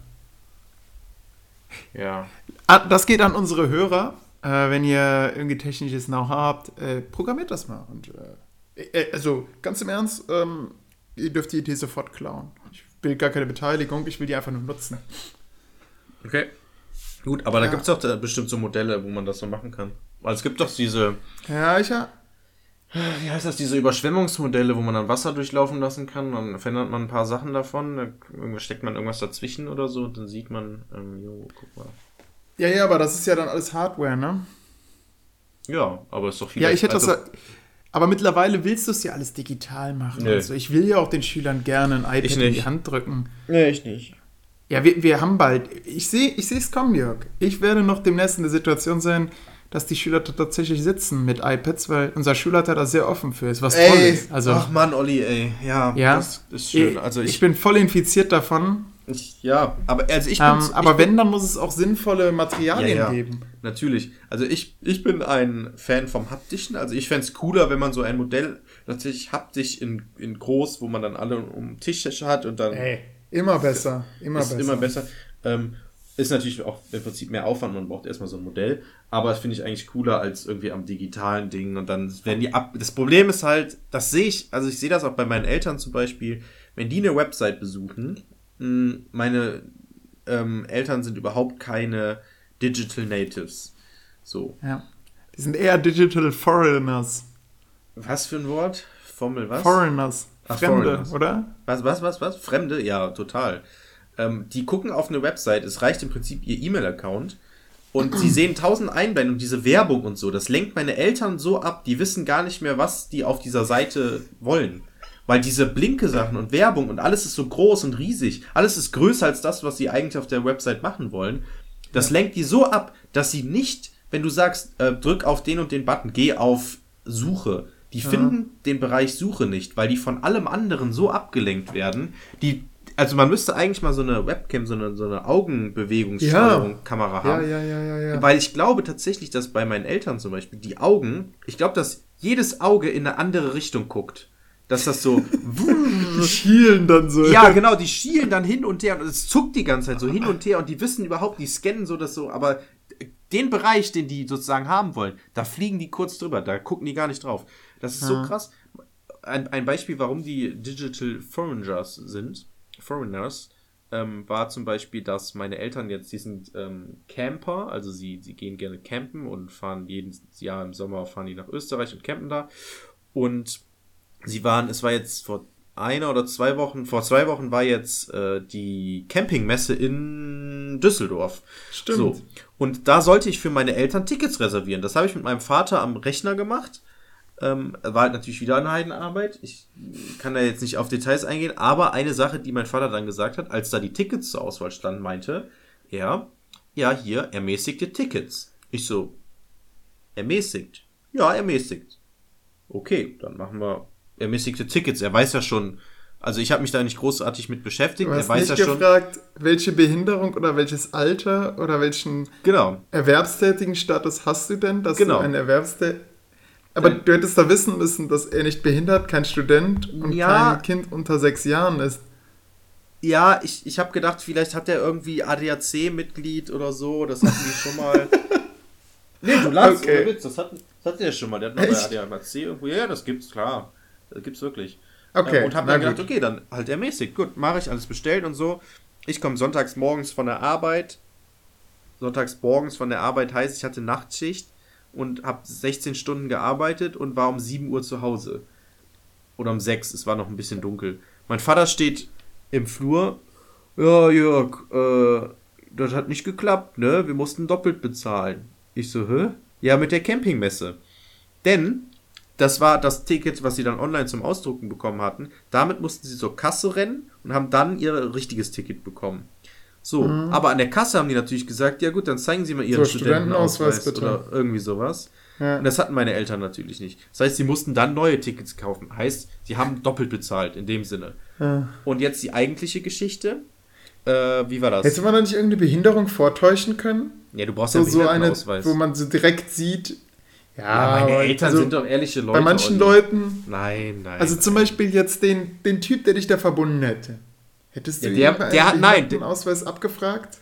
Ja. Ah, Das geht an unsere Hörer. Äh, wenn ihr irgendwie technisches Know-how habt, äh, programmiert das mal. Und, äh, also ganz im Ernst, ähm, ihr dürft die Idee sofort klauen. Ich will gar keine Beteiligung, ich will die einfach nur nutzen. Okay. Gut, aber da Ja. gibt es doch da bestimmt so Modelle, wo man das so machen kann. Weil es gibt doch diese, Ja, ich ja. wie heißt das, diese Überschwemmungsmodelle, wo man dann Wasser durchlaufen lassen kann. Dann verändert man ein paar Sachen davon, dann steckt man irgendwas dazwischen oder so, dann sieht man, ähm, jo, guck mal. Ja, ja, aber das ist ja dann alles Hardware, ne? Ja, aber ist doch viel Ja, ich hätte also, das. Aber mittlerweile willst du es ja alles digital machen. Nö. Also ich will ja auch den Schülern gerne ein iPad Ich in die. Hand drücken. Nee, ich nicht. Ja, wir, wir haben bald. Ich sehe ich es kommen, Jörg. Ich werde noch demnächst in der Situation sein, dass die Schüler da tatsächlich sitzen mit iPads, weil unser Schulleiter da sehr offen für ist, was toll Ey, ist. Also, ach Mann, Olli, ey, ja, Ja. das ist schön. Also ich ich, bin voll infiziert davon. Ich ja, aber also ich Ähm, aber ich bin, wenn, dann muss es auch sinnvolle Materialien Ja, ja. geben. Natürlich. Also ich, ich bin ein Fan vom Haptischen. Also ich fänd's cooler, wenn man so ein Modell tatsächlich haptisch in, in groß, wo man dann alle um den Tisch hat und dann Ey, immer besser. Immer ist besser. immer besser. Ähm, ist natürlich auch im Prinzip mehr Aufwand, man braucht erstmal so ein Modell, aber das finde ich eigentlich cooler als irgendwie am digitalen Ding und dann werden die ab. Das Problem ist halt, das sehe ich, also ich sehe das auch bei meinen Eltern zum Beispiel, wenn die eine Website besuchen, meine ähm, Eltern sind überhaupt keine Digital Natives. So. Ja. Die sind eher Digital Foreigners. Was für ein Wort? Formel was? Foreigners. Ach, Fremde, Foreigners. oder? Was, was, was, was? Fremde? Ja, total. Ähm, die gucken auf eine Website, es reicht im Prinzip ihr E-Mail-Account und sie sehen tausend Einblendungen, diese Werbung und so. Das lenkt meine Eltern so ab, die wissen gar nicht mehr, was die auf dieser Seite wollen. Weil diese blinke Sachen und Werbung und alles ist so groß und riesig. Alles ist größer als das, was sie eigentlich auf der Website machen wollen. Das lenkt die so ab, dass sie nicht, wenn du sagst, äh, drück auf den und den Button, geh auf Suche. Die finden den Bereich Suche nicht, weil die von allem anderen so abgelenkt werden. Die, also man müsste eigentlich mal so eine Webcam, so eine, so eine Augenbewegungssteuerung, Ja. Kamera Ja, haben. ja, ja, ja, ja. Weil ich glaube tatsächlich, dass bei meinen Eltern zum Beispiel die Augen, ich glaube, dass jedes Auge in eine andere Richtung guckt. Dass das so. Die schielen dann so. ja, genau, die schielen dann hin und her und es zuckt die ganze Zeit so hin und her und die wissen überhaupt, die scannen so das so, aber den Bereich, den die sozusagen haben wollen, da fliegen die kurz drüber, da gucken die gar nicht drauf. Das ist so krass. Ein, ein Beispiel, warum die Digital Foreigners sind, Foreigners, ähm, war zum Beispiel, dass meine Eltern jetzt, die sind ähm, Camper, also sie, sie gehen gerne campen und fahren jedes Jahr im Sommer, fahren die nach Österreich und campen da. Und sie waren, es war jetzt vor einer oder zwei Wochen, vor zwei Wochen war jetzt äh, die Campingmesse in Düsseldorf. Stimmt. So. Und da sollte ich für meine Eltern Tickets reservieren. Das habe ich mit meinem Vater am Rechner gemacht. Ähm, war halt natürlich wieder eine Heidenarbeit. Ich kann da jetzt nicht auf Details eingehen, aber eine Sache, die mein Vater dann gesagt hat, als da die Tickets zur Auswahl standen, meinte er, ja, hier, ermäßigte Tickets. Ich so, ermäßigt? Ja, ermäßigt. Okay, dann machen wir ermäßigte Tickets. Er weiß ja schon, also ich habe mich da nicht großartig mit beschäftigt. Du Er hast weiß nicht ja schon. gefragt, welche Behinderung oder welches Alter oder welchen Genau. erwerbstätigen Status hast du denn, dass Genau. du ein Erwerbstä Aber du hättest da wissen müssen, dass er nicht behindert, kein Student und Ja. kein Kind unter sechs Jahren ist. Ja, ich, ich habe gedacht, vielleicht hat er irgendwie ADAC-Mitglied oder so. Das hatten die schon mal. nee, du lachst, Okay. Witz. Das hatten, das hatten die ja schon mal. Der hat noch Echt? bei ADAC irgendwo. Ja, ja, das gibt's, klar. Das gibt's wirklich. Okay, Ähm, und habe dann gedacht, gut. okay, dann halt ermäßigt. Gut, mache ich alles bestellt und so. Ich komme sonntags morgens von der Arbeit. Sonntags morgens von der Arbeit heißt, ich hatte Nachtschicht und habe 16 Stunden gearbeitet und war um 7 Uhr zu Hause. Oder um 6, es war noch ein bisschen dunkel. Mein Vater steht im Flur. Ja, Jörg, äh, das hat nicht geklappt, ne? Wir mussten doppelt bezahlen. Ich so, hä? Ja, mit der Campingmesse. Denn das war das Ticket, was sie dann online zum Ausdrucken bekommen hatten. Damit mussten sie zur Kasse rennen und haben dann ihr richtiges Ticket bekommen. So, aber an der Kasse haben die natürlich gesagt, ja gut, dann zeigen Sie mal Ihren Mhm. So, Studentenausweis Studentenausweis bitte. oder irgendwie sowas. Ja. Und das hatten meine Eltern natürlich nicht. Das heißt, sie mussten dann neue Tickets kaufen. Heißt, sie haben doppelt bezahlt in dem Sinne. Ja. Und jetzt die eigentliche Geschichte. Äh, wie war das? Hätte man da nicht irgendeine Behinderung vortäuschen können? ja, du brauchst So, ja einen so eine, wo man so direkt sieht. Ja, ja, meine Eltern also sind doch ehrliche Leute. Bei manchen. Leuten, Nein, nein. also zum Beispiel jetzt den, den Typ, der dich da verbunden hätte. Hättest du Ja, der- der hat- nein, den Ausweis abgefragt?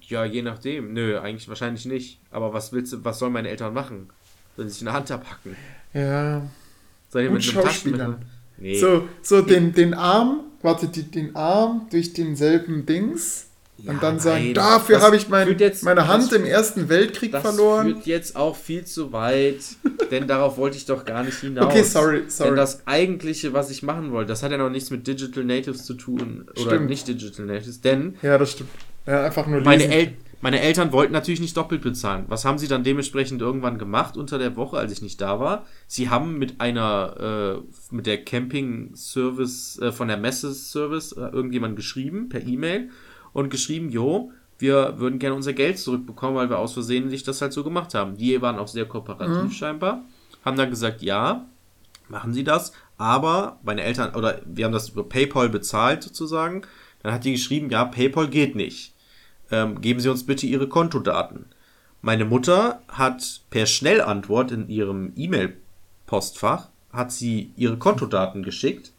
Ja, je nachdem. Nö, eigentlich wahrscheinlich nicht. Aber was willst du, was sollen meine Eltern machen? Sollen sie sich eine Hand abhacken? Ja. Sollen die Gut mit einem. Taschenmesser? Nee. So, so den, den Arm, warte, die, den Arm durch denselben Dings Ja, und dann sagen, nein, dafür das habe ich mein, führt jetzt- meine Hand das- im Ersten Weltkrieg das verloren. führt jetzt auch viel zu weit, denn darauf wollte ich doch gar nicht hinaus. Okay, sorry, sorry. Denn das eigentliche, was ich machen wollte, das hat ja noch nichts mit Digital Natives zu tun oder Stimmt. nicht Digital Natives, denn Ja, das stimmt. Ja, einfach nur meine. El meine Eltern wollten natürlich nicht doppelt bezahlen. Was haben sie dann dementsprechend irgendwann gemacht unter der Woche, als ich nicht da war? Sie haben mit einer, äh, mit der Camping-Service, äh, von der Messe-Service, äh, irgendjemand geschrieben, per E-Mail, und geschrieben, jo, wir würden gerne unser Geld zurückbekommen, weil wir aus Versehen sich das halt so gemacht haben. Die waren auch sehr kooperativ Mhm. scheinbar, haben dann gesagt, ja, machen Sie das, aber meine Eltern, oder wir haben das über PayPal bezahlt sozusagen, dann hat die geschrieben, ja, PayPal geht nicht. Ähm, geben Sie uns bitte Ihre Kontodaten. Meine Mutter hat per Schnellantwort in ihrem E-Mail-Postfach hat sie ihre Kontodaten geschickt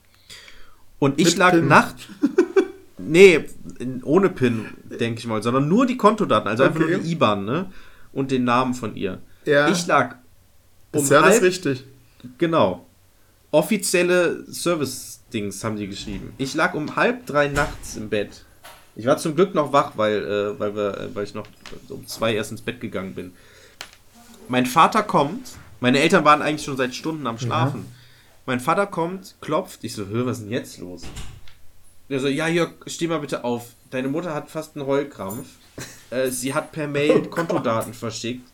und ich Mit lag PIN. nacht nee ohne PIN denke ich mal, sondern nur die Kontodaten, also einfach Okay. nur die IBAN ne und den Namen von ihr. Ja. Ich lag um ist ja halb richtig. Genau. Offizielle Service-Dings haben die geschrieben. Ich lag um halb drei nachts im Bett. Ich war zum Glück noch wach, weil, äh, weil, wir, äh, weil ich noch um zwei erst ins Bett gegangen bin. Mein Vater kommt. Meine Eltern waren eigentlich schon seit Stunden am Schlafen. Mein Vater kommt, klopft. Ich so, hör, was ist denn jetzt los? Der so, ja, Jörg, steh mal bitte auf. Deine Mutter hat fast einen Heulkrampf. Äh, sie hat per Mail Kontodaten verschickt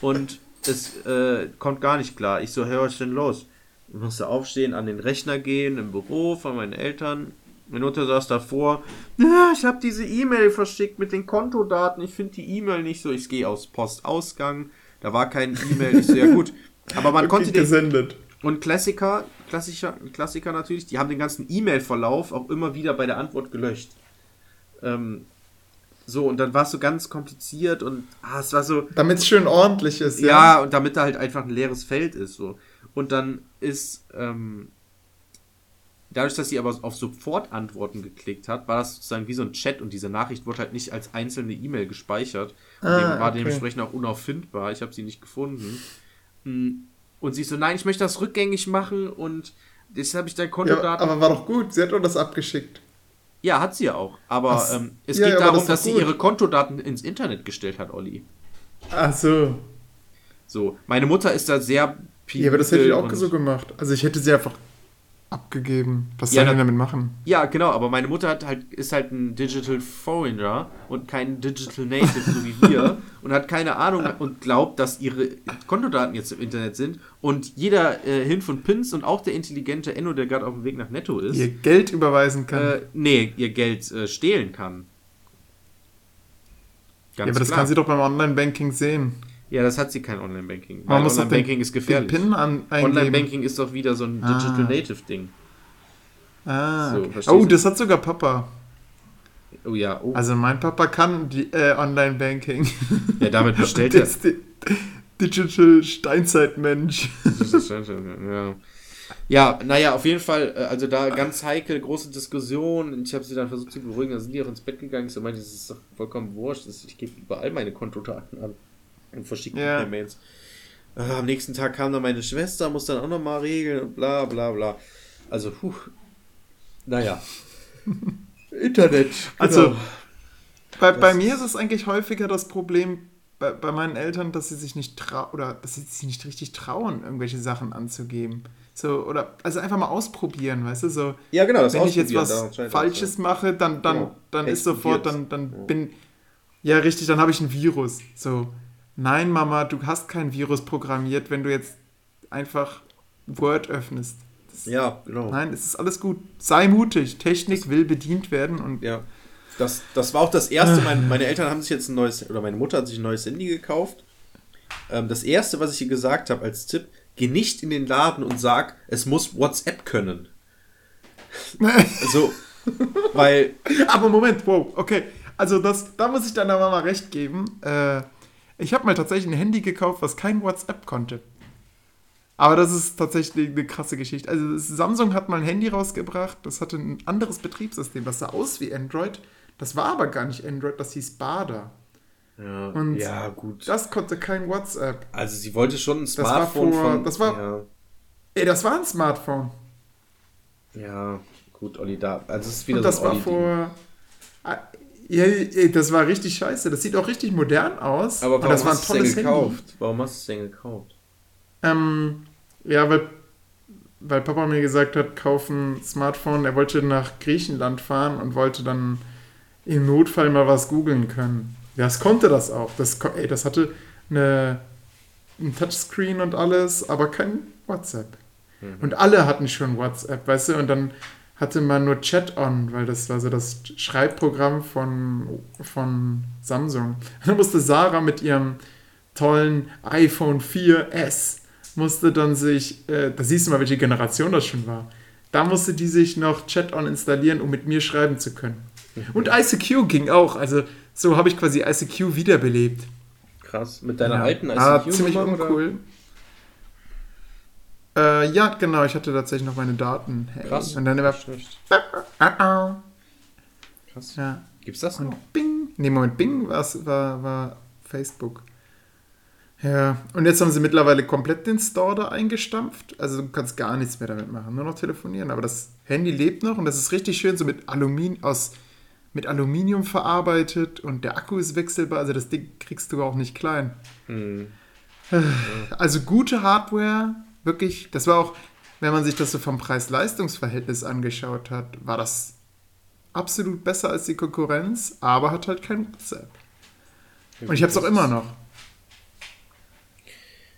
und es äh, kommt gar nicht klar. Ich so, hey, was ist denn los? Ich musste aufstehen, an den Rechner gehen, im Büro von meinen Eltern. Meine Mutter saß davor. Ja, ich habe diese E-Mail verschickt mit den Kontodaten. Ich finde die E-Mail nicht so. Ich gehe aus Postausgang. Da war kein E-Mail. Ich so, ja gut. Aber man konnte den, gesendet. und Klassiker, Klassiker, Klassiker natürlich, die haben den ganzen E-Mail-Verlauf auch immer wieder bei der Antwort gelöscht. Ähm, so, und dann war es so ganz kompliziert und ah, es war so, Damit es schön ordentlich ist, ja, ja. und damit da halt einfach ein leeres Feld ist. So. Und dann ist, ähm, dadurch, dass sie aber auf Sofortantworten geklickt hat, war das sozusagen wie so ein Chat und diese Nachricht wurde halt nicht als einzelne E-Mail gespeichert. Und Ah, dem war okay. dementsprechend auch unauffindbar. Ich habe sie nicht gefunden. Und sie so, nein, ich möchte das rückgängig machen und jetzt habe ich dein ja. Kontodaten. Aber war doch gut, sie hat doch das abgeschickt. Ja, hat sie ja auch. Aber Ach, ähm, es ja, geht ja, darum, das dass sie ihre Kontodaten ins Internet gestellt hat, Olli. Ach so. So, meine Mutter ist da sehr Ja, aber das hätte ich auch so gemacht. Also ich hätte sie einfach abgegeben. Was Ja, soll denn damit machen? Ja, genau, aber meine Mutter hat halt, ist halt ein Digital Foreigner und kein Digital Native, so wie wir, und hat keine Ahnung und glaubt, dass ihre Kontodaten jetzt im Internet sind und jeder äh, Hilf und Pins und auch der intelligente Enno, der gerade auf dem Weg nach Netto ist, Ihr Geld überweisen kann. äh, nee, ihr Geld äh, stehlen kann. ja, aber das kann sie doch beim Online-Banking sehen. Ja, das hat sie kein Online-Banking. Man muss Online-Banking ist gefährlich. Den PIN an. Online-Banking ist doch wieder so ein Ah. Digital Native-Ding. Ah, So, okay. Oh, das hat sogar Papa. Oh ja, oh. Also mein Papa kann die äh, Online-Banking. ja, damit bestellt er. Digital Steinzeitmensch. ja. ja, naja, auf jeden Fall, äh, also da ganz heikel, große Diskussion. Ich habe sie dann versucht zu beruhigen, dann sind die auch ins Bett gegangen. Ich so meinte, das ist doch vollkommen wurscht. Ich gebe überall meine Kontodaten an und verschicke Ja. ja. Mails. Äh, am nächsten Tag kam dann meine Schwester, muss dann auch nochmal regeln und bla bla bla. Also, puh. Naja. Internet. Also, genau. Bei, bei Das- mir ist es eigentlich häufiger das Problem bei, bei meinen Eltern, dass sie sich nicht trauen oder dass sie sich nicht richtig trauen, irgendwelche Sachen anzugeben. So, oder also einfach mal ausprobieren, weißt du? So, ja, genau, das wenn ich jetzt was Falsches mache, dann, dann, Genau. dann ist sofort, dann, dann Ja. bin. Ja, richtig, dann habe ich ein Virus. So, nein, Mama, du hast kein Virus programmiert, wenn du jetzt einfach Word öffnest. Das, Ja, genau. Nein, es ist alles gut. Sei mutig. Technik will bedient werden und Ja. Das, das war auch das erste. Mein, meine Eltern haben sich jetzt ein neues, oder meine Mutter hat sich ein neues Handy gekauft. Ähm, das erste, was ich ihr gesagt habe als Tipp, geh nicht in den Laden und sag, es muss WhatsApp können. So, weil, Aber Moment, wow, okay. Also das, da muss ich deiner Mama recht geben. Äh, ich habe mal tatsächlich ein Handy gekauft, was kein WhatsApp konnte. Aber das ist tatsächlich eine krasse Geschichte. Also Samsung hat mal ein Handy rausgebracht, das hatte ein anderes Betriebssystem, das sah aus wie Android. Das war aber gar nicht Android, das hieß Bada. ja, Und ja gut. Das konnte kein WhatsApp. Also sie wollte schon ein war Smartphone vor- von. das war- ja, Ey, das war ein Smartphone. ja, gut, Olli, da. Also es ist wieder Und das so war vor. Ja, ey, das war richtig scheiße. Das sieht auch richtig modern aus. Aber warum das war ein hast du es denn tolles Handy. gekauft? Warum hast du es denn gekauft? Ähm, ja, weil, weil Papa mir gesagt hat, kauf ein Smartphone. Er wollte nach Griechenland fahren und wollte dann im Notfall mal was googeln können. Ja, es konnte das auch. Das, ey, das hatte eine, ein Touchscreen und alles, aber kein WhatsApp. Und alle hatten schon WhatsApp, weißt du? Und dann hatte man nur Chat on, weil das war so das Schreibprogramm von, von Samsung. Dann musste Sarah mit ihrem tollen iPhone 4S musste dann sich, äh, da siehst du mal, welche Generation das schon war. Da musste die sich noch Chat-on installieren, um mit mir schreiben zu können. Und ICQ ging auch. Also so habe ich quasi ICQ wiederbelebt. Krass. Mit deiner ja. alten ah, ICQ ziemlich Nummer, oder? Äh, ja, genau, ich hatte tatsächlich noch meine Daten. Hey. Krass. Und dann immer. Schlecht. Ah. Krass. Ja. Gibt's das noch? Und Bing. Nee, Moment, Bing war's, war, war Facebook. Ja, und jetzt haben sie mittlerweile komplett den Store da eingestampft. Also du kannst gar nichts mehr damit machen, nur noch telefonieren. Aber das Handy lebt noch und das ist richtig schön so mit Aluminium aus mit Aluminium verarbeitet und der Akku ist wechselbar. Also das Ding kriegst du auch nicht klein. Hm. Also gute Hardware, wirklich. Das war auch, wenn man sich das so vom Preis-Leistungs-Verhältnis angeschaut hat, war das absolut besser als die Konkurrenz, aber hat halt kein WhatsApp. Und ich habe es auch immer noch.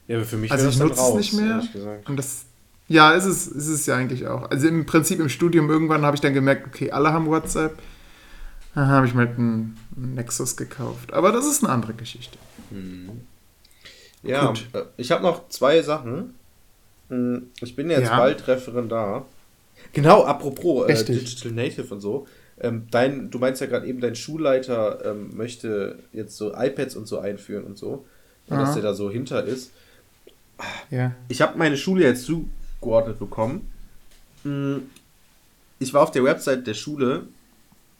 Ja, aber für mich Also ich nutze es nicht mehr. Und das, Ja, ist es, ist es ja eigentlich auch. Also im Prinzip im Studium irgendwann habe ich dann gemerkt, okay, alle haben WhatsApp. Dann habe ich mir halt einen Nexus gekauft. Aber das ist eine andere Geschichte. Ja, Gut. äh, ich habe noch zwei Sachen. Ich bin jetzt Ja. bald Referendar. Genau, apropos äh. Digital Native und so. Ähm, dein, du meinst ja gerade eben, dein Schulleiter ähm, möchte jetzt so iPads und so einführen und so. Und dass der da so hinter ist. Ja. Ich habe meine Schule jetzt zugeordnet bekommen. Hm, Ich war auf der Website der Schule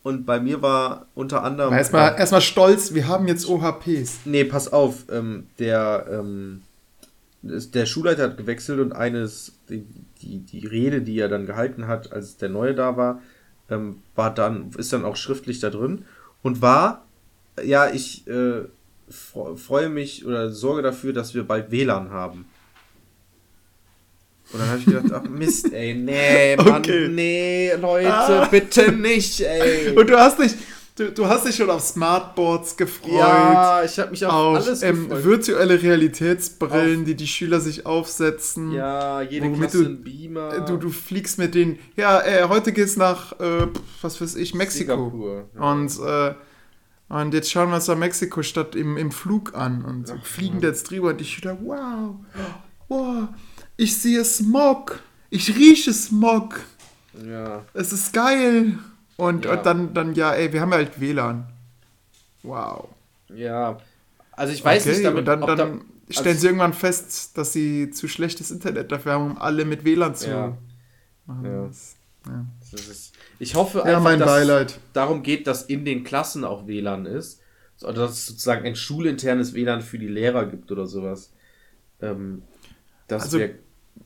und bei mir war unter anderem. Erstmal erstmal stolz, wir haben jetzt OHPs. Nee, pass auf, ähm, der, ähm, der Schulleiter hat gewechselt und eines, die, die, die Rede, die er dann gehalten hat, als der Neue da war, ähm, war dann, ist dann auch schriftlich da drin und war, ja, ich äh, fre- freue mich oder sorge dafür, dass wir bald WLAN haben. Und dann habe ich gedacht, ach Mist, ey, nee, Mann, Okay. nee, Leute, Ah. bitte nicht, ey. Und du hast dich, du, du hast dich schon auf Smartboards gefreut. ja, ich habe mich auf, auf alles ähm, gefreut. virtuelle Realitätsbrillen, Auf- die die Schüler sich aufsetzen. Ja, jede Klasse du- Beamer. Du, du fliegst mit denen. Ja, äh, heute geht's nach, äh, was weiß ich, Mexiko. Ja. Und, äh, und jetzt schauen wir uns da Mexiko-Stadt im, im Flug an und fliegen da jetzt drüber und die Schüler, wow, wow, ich sehe Smog, ich rieche Smog, Ja. es ist geil. Und, Ja. und dann, dann, ja, ey, wir haben ja halt WLAN. Wow. Ja. Also ich weiß nicht, damit, und dann, dann da, stellen also- sie irgendwann fest, dass sie zu schlechtes Internet dafür haben, um alle mit WLAN zu Ja. machen. Ja. Das- ja. das ist, ich hoffe Ja, einfach, mein dass Beileid. darum geht, dass in den Klassen auch WLAN ist. Oder dass es sozusagen ein schulinternes WLAN für die Lehrer gibt oder sowas. Ähm, Also, wär-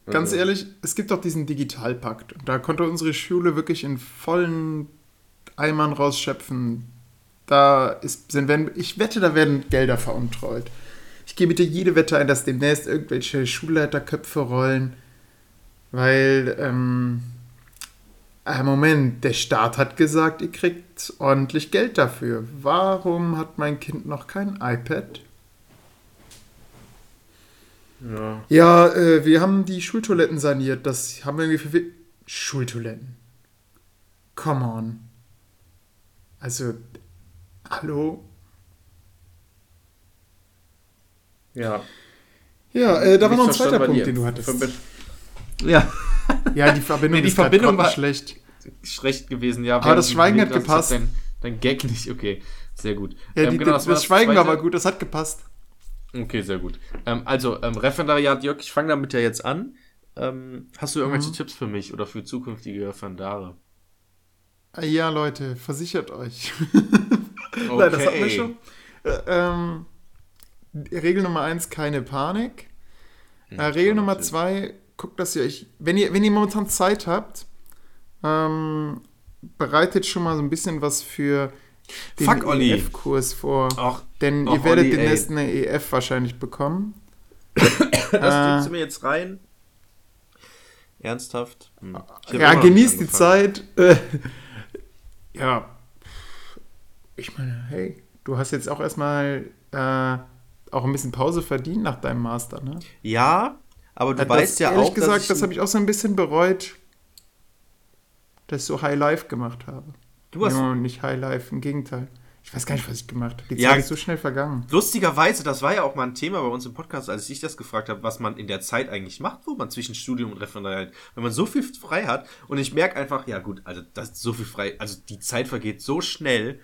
Ganz also- ehrlich, es gibt auch diesen Digitalpakt. Und da konnte unsere Schule wirklich in vollen Eimern rausschöpfen. Da ist, sind, wenn, ich wette, da werden Gelder veruntreut. Ich gehe bitte jede Wette ein, dass demnächst irgendwelche Schulleiterköpfe rollen. Weil, ähm, äh, Moment, der Staat hat gesagt, ihr kriegt ordentlich Geld dafür. Warum hat mein Kind noch kein iPad? Ja. Ja, äh, wir haben die Schultoiletten saniert. Das haben wir irgendwie für Schultoiletten. Come on. Also, hallo? Ja. Ja, äh, da war noch ein zweiter Punkt, den du hattest. Verbi- Ja, Ja, die Verbindung Nee, die Verbindung war- schlecht. schlecht gewesen, ja. Aber das Schweigen hat gepasst. Dein, dein Gag nicht, okay. Sehr gut. Ja, Ähm, die, genau, das, das Schweigen war aber gut, das hat gepasst. Okay, sehr gut. Ähm, also, ähm, Referendariat, Jörg, ich fange damit ja jetzt an. Ähm, hast du irgendwelche Mhm. Tipps für mich oder für zukünftige Referendare? Ah, Ja, Leute, versichert euch. Nein, das hatten wir schon. Äh, ähm, Regel Nummer eins, keine Panik. Äh, Regel Nummer zwei, guckt, dass ihr euch, wenn ihr, wenn ihr momentan Zeit habt, ähm, bereitet schon mal so ein bisschen was für den. EF-Kurs vor. Ach, Denn ach, ihr werdet Olli, demnächst ey. eine EF wahrscheinlich bekommen. Das Äh, du mir jetzt rein? Ernsthaft? Hm. Ja, genießt die Zeit. Äh, ja. Ich meine, hey, du hast jetzt auch erstmal äh, auch ein bisschen Pause verdient nach deinem Master, ne? Ja, aber du Äh, weißt das, ja ehrlich auch, gesagt, dass ich, das habe ich auch so ein bisschen bereut, dass ich so High Life gemacht habe. du hast ja, nicht High Life, im Gegenteil. Ich weiß gar nicht, was ich gemacht habe. Die Ja, Zeit ist so schnell vergangen. Lustigerweise, das war ja auch mal ein Thema bei uns im Podcast, als ich das gefragt habe, was man in der Zeit eigentlich macht, wo man zwischen Studium und Referendariat, wenn man so viel frei hat. Und ich merke einfach, ja gut, also das ist so viel frei, also die Zeit vergeht so schnell.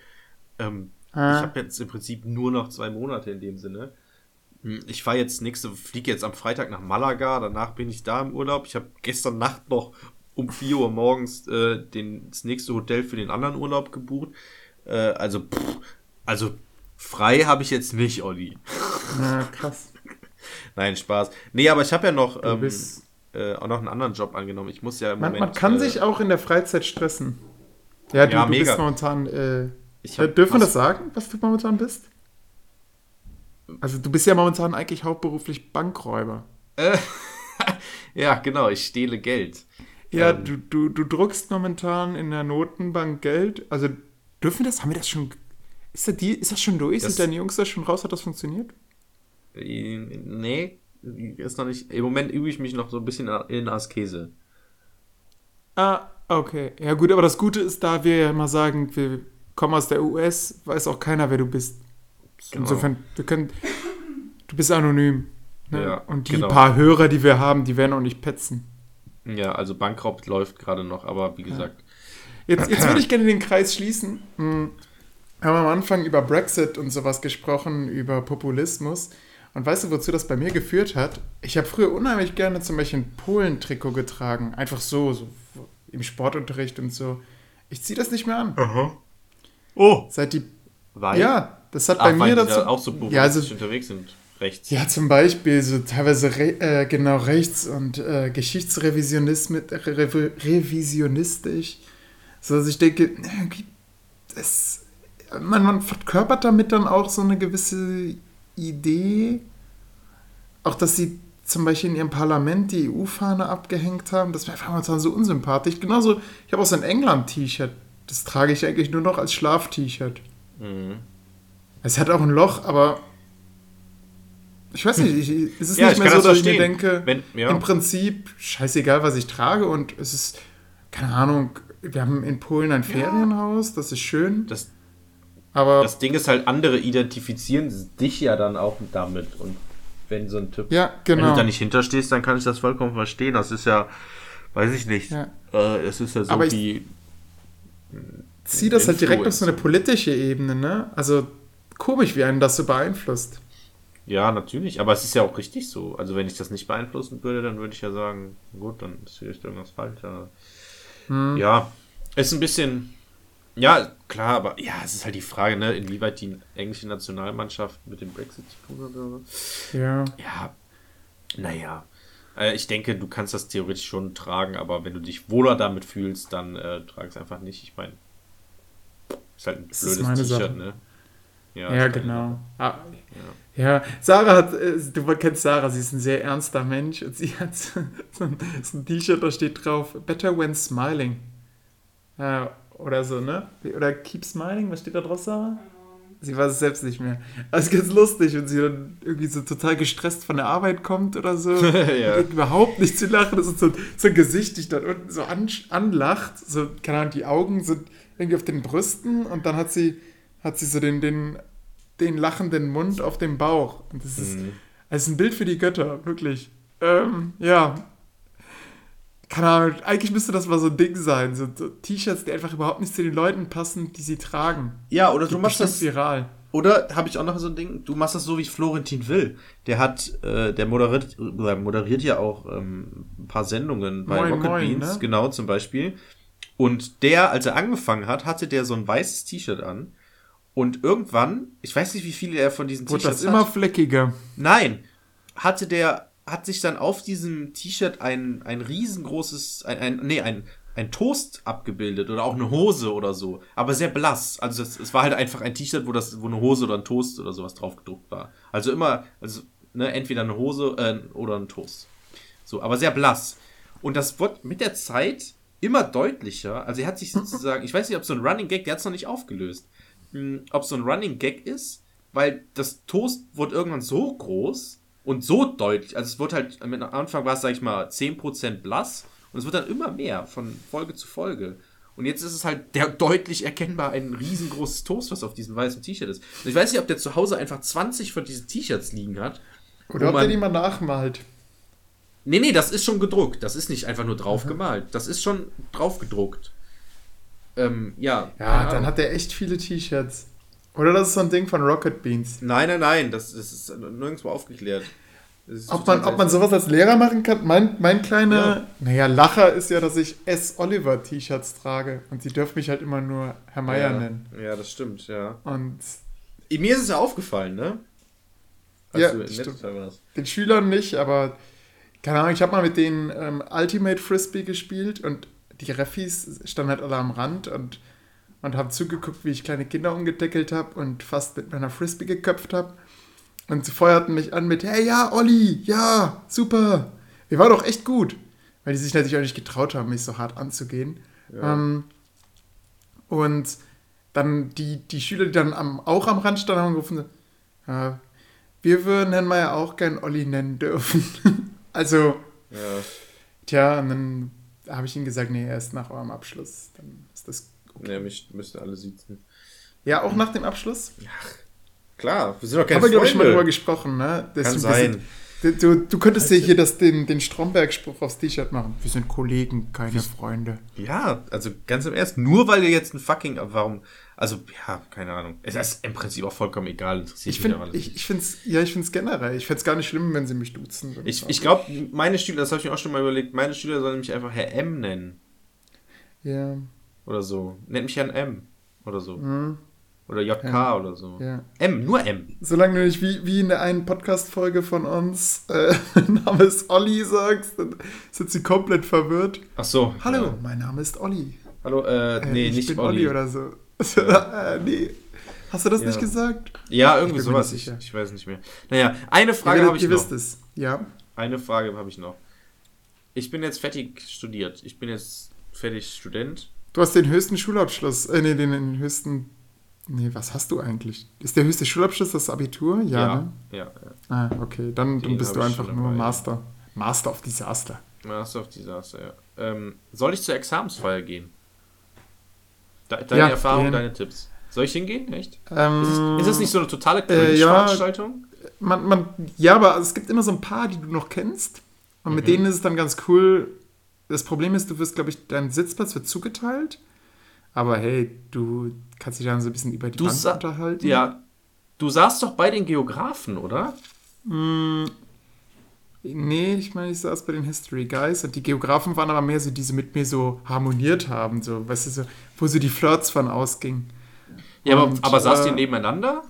Ähm, Ah. Ich habe jetzt im Prinzip nur noch zwei Monate in dem Sinne. Hm, Ich fahre jetzt nächste, fliege jetzt am Freitag nach Malaga, danach bin ich da im Urlaub. Ich habe gestern Nacht noch um 4 Uhr morgens äh, den, das nächste Hotel für den anderen Urlaub gebucht. Äh, also, pff, also frei habe ich jetzt nicht, Olli. Ja, krass. Nein, Spaß. Nee, aber ich habe ja noch, ähm, äh, auch noch einen anderen Job angenommen. Ich muss ja im Man, Moment. man kann äh, sich auch in der Freizeit stressen. Ja, du, Ja, du mega. bist momentan. Äh, Ich hab- dürfen wir das sagen, was du momentan bist? Also, du bist ja momentan eigentlich hauptberuflich Bankräuber. Ja, genau, ich stehle Geld. Ja, Ähm. du, du, du druckst momentan in der Notenbank Geld. Also, dürfen wir das? Haben wir das schon. Ist das, die, ist das schon durch? Das- Sind deine Jungs da schon raus? Hat das funktioniert? Äh, Nee, ist noch nicht. Im Moment übe ich mich noch so ein bisschen in Askese. Ah, okay. Ja gut, aber das Gute ist, da wir ja immer sagen, wir kommen aus der US, weiß auch keiner, wer du bist. Genau. Insofern, wir können, du bist anonym. Ne? Ja, Und die genau. paar Hörer, die wir haben, die werden auch nicht petzen. Ja, also Bankrott läuft gerade noch, aber wie gesagt. Jetzt, jetzt würde ich gerne den Kreis schließen. Hm, Wir haben am Anfang über Brexit und sowas gesprochen, über Populismus. Und weißt du, wozu das bei mir geführt hat? Ich habe früher unheimlich gerne zum Beispiel ein Polen-Trikot getragen. Einfach so, so im Sportunterricht und so. Ich ziehe das nicht mehr an. Oh! Seit die. Weil? Ja, das hat Ach, bei mir die dazu. da auch so ja, also, populistisch unterwegs sind. Rechts. ja, zum Beispiel so teilweise re, äh, genau rechts und äh, geschichtsrevisionistisch. Re, revisionistisch. So, dass ich denke, das, man, man verkörpert damit dann auch so eine gewisse Idee. Auch, dass sie zum Beispiel in ihrem Parlament die EU-Fahne abgehängt haben, das wäre einfach momentan so unsympathisch. Genauso, ich habe auch so ein England-T-Shirt. Das trage ich eigentlich nur noch als Schlaf-T-Shirt. Mhm. Es hat auch ein Loch, aber ich weiß nicht, ich, es ist Ja, nicht ich mehr so, das dass ich mir denke, Wenn- ja. im Prinzip scheißegal, was ich trage und es ist, keine Ahnung, wir haben in Polen ein Ferienhaus, das ist schön, Das, aber das Ding ist halt, andere identifizieren dich ja dann auch damit. Und wenn so ein Typ. ja, Wenn du genau. da nicht hinterstehst, dann kann ich das vollkommen verstehen. Das ist ja, weiß ich nicht. Ja. Äh, es ist ja so Aber wie. Zieh das halt direkt auf so eine politische Ebene, ne? Also komisch, wie einen das so beeinflusst. Ja, natürlich, aber es ist ja auch richtig so. Also wenn ich das nicht beeinflussen würde, dann würde ich ja sagen, gut, dann ist vielleicht irgendwas falsch. Aber Hm. Ja, ist ein bisschen. Ja, klar, aber ja, es ist halt die Frage, ne, inwieweit die englische Nationalmannschaft mit dem Brexit zu tun hat oder. Ja. Ja, naja. Äh, ich denke, du kannst das theoretisch schon tragen, aber wenn du dich wohler damit fühlst, dann äh, trag es einfach nicht. Ich meine, ist halt ein blödes. T-Shirt, ne? Ja, deine genau. Ah, ja, Sarah hat, äh, du kennst Sarah, sie ist ein sehr ernster Mensch und sie hat so ein, so ein T-Shirt, da steht drauf, Better when smiling. Ja, oder so, ne? Oder Keep smiling, was steht da drauf, Sarah? Sie weiß es selbst nicht mehr. Also ganz lustig, wenn sie dann irgendwie so total gestresst von der Arbeit kommt oder so. Ja. und überhaupt nicht zu lachen. Das ist so, so ein Gesicht, dich dann unten so an, anlacht. So, keine Ahnung, die Augen sind irgendwie auf den Brüsten und dann hat sie, hat sie so den, den, den lachenden Mund auf dem Bauch. Und das ist, Mhm. das ist ein Bild für die Götter, wirklich. Ähm, ja. Keine Ahnung, eigentlich müsste das mal so ein Ding sein. So, so T-Shirts, die einfach überhaupt nicht zu den Leuten passen, die sie tragen. Ja, oder du machst das. viral. Oder habe ich auch noch so ein Ding, du machst das so wie Florentin Will. Der hat, äh, der moderiert, äh, moderiert ja auch ähm, ein paar Sendungen bei Moin, Rocket moin, Beans, ne? genau zum Beispiel. Und der, als er angefangen hat, hatte der so ein weißes T-Shirt an. Und irgendwann, ich weiß nicht, wie viele er von diesen Wurde T-Shirts das immer hat. fleckiger. Nein, hatte der, hat sich dann auf diesem T-Shirt ein, ein riesengroßes, ein, ein, nee, ein, ein Toast abgebildet oder auch eine Hose oder so, aber sehr blass. Also es, es war halt einfach ein T-Shirt, wo das, wo eine Hose oder ein Toast oder sowas drauf gedruckt war. Also immer, also ne, entweder eine Hose äh, oder ein Toast. So, aber sehr blass. Und das wird mit der Zeit immer deutlicher. Also er hat sich sozusagen, ich weiß nicht, ob so ein Running Gag, der hat es noch nicht aufgelöst, ob so ein Running Gag ist, weil das Toast wird irgendwann so groß und so deutlich. Also es wird halt, am Anfang war es, sag ich mal, 10% blass und es wird dann immer mehr von Folge zu Folge. Und jetzt ist es halt der deutlich erkennbar ein riesengroßes Toast, was auf diesem weißen T-Shirt ist. Und ich weiß nicht, ob der zu Hause einfach 20 von diesen T-Shirts liegen hat. Oder ob der die mal nachmalt. Nee, nee, das ist schon gedruckt. Das ist nicht einfach nur drauf gemalt. Das ist schon drauf gedruckt. Ähm, ja. Ja, dann hat er echt viele T-Shirts. Oder das ist so ein Ding von Rocket Beans. Nein, nein, nein, das, das ist nirgendwo aufgeklärt. Ob man, ob man sowas als Lehrer machen kann? Mein, mein kleiner, Ja. naja, Lacher ist ja, dass ich S. Oliver T-Shirts trage. Und sie dürfen mich halt immer nur Herr Meier ja. nennen. Ja, das stimmt, ja. Und Mir ist es ja aufgefallen, ne? Als Ja, du stimmt. Warst. den Schülern nicht, aber keine Ahnung, ich habe mal mit denen ähm, Ultimate Frisbee gespielt und die Refis standen halt alle am Rand und, und haben zugeguckt, wie ich kleine Kinder umgedeckelt habe und fast mit meiner Frisbee geköpft habe. Und sie feuerten mich an mit, hey, ja, Olli, ja, super. Wir waren doch echt gut. Weil die sich natürlich auch nicht getraut haben, mich so hart anzugehen. Ähm, und dann die, die Schüler, die dann am, auch am Rand standen, haben gerufen, äh, Wir würden Herrn Meier auch gern Olli nennen dürfen. also, Ja. tja, und dann habe ich ihm gesagt, nee, erst nach eurem Abschluss. Dann ist das. Ja, mich müssten alle sitzen. Ja, auch nach dem Abschluss? Klar, wir sind doch keine Haben wir, glaube ich, mal drüber gesprochen, ne? Das Kann sein. bisschen- Du, du könntest dir hier das, den, den Stromberg-Spruch aufs T-Shirt machen. Wir sind Kollegen, keine Freunde. Ja, also ganz im Ernst, nur weil ihr jetzt ein fucking, warum, also, ja, keine Ahnung. Es ist im Prinzip auch vollkommen egal, interessiert Ich mich finde, aber ich, ich finde es, ja, ich finde es generell. Ich fände es gar nicht schlimm, wenn sie mich duzen. Ich, ich glaube, meine Schüler, das habe ich mir auch schon mal überlegt, meine Schüler sollen mich einfach Herr M nennen. Ja, Oder so. Nennt mich Herrn M. Oder so. hm, Oder JK Ja. oder so. ja. M, nur M. Solange du nicht wie, wie in der einen Podcast-Folge von uns äh, Name ist Olli sagst, dann sind sie komplett verwirrt. Ach so. Hallo, Ja. mein Name ist Olli. Hallo, äh, Äh, nee, ich nicht bin Olli. Olli oder so. äh, nee. Hast du das Ja. nicht gesagt? Ja, irgendwie Ich sowas. Ich, ich weiß nicht mehr. Naja, eine Frage habe ich ihr noch. wisst es. Ja. Eine Frage habe ich noch. Ich bin jetzt fertig studiert. Ich bin jetzt fertig Student. Du hast den höchsten Schulabschluss. Äh, nee, den, den höchsten. Nee, was hast du eigentlich? Ist der höchste Schulabschluss das Abitur? Ja, ja. ne? Ja, ja. Ah, okay. Dann, dann bist du einfach nur dabei. Master. Master of Disaster. Master of Disaster, ja. Ähm, soll ich zur Examensfeier gehen? De deine Ja, Erfahrung, deine Tipps. Soll ich hingehen? Echt? Ähm, Ist es, nicht so eine totale äh, ja. Veranstaltung? man, man, ja, aber es gibt immer so ein paar, die du noch kennst. Und mit Mhm. denen ist es dann ganz cool. Das Problem ist, du wirst, glaube ich, dein Sitzplatz wird zugeteilt. Aber hey, du kannst dich dann so ein bisschen über die Du Bank unterhalten. Ja. Du saßt doch bei den Geografen, oder? Mm, nee, ich meine, ich saß bei den History Guys und die Geografen waren aber mehr so, die so mit mir so harmoniert haben, so, weißt du, so, wo so die Flirts von ausgingen. Ja, aber, Und, aber saßt äh, ihr nebeneinander?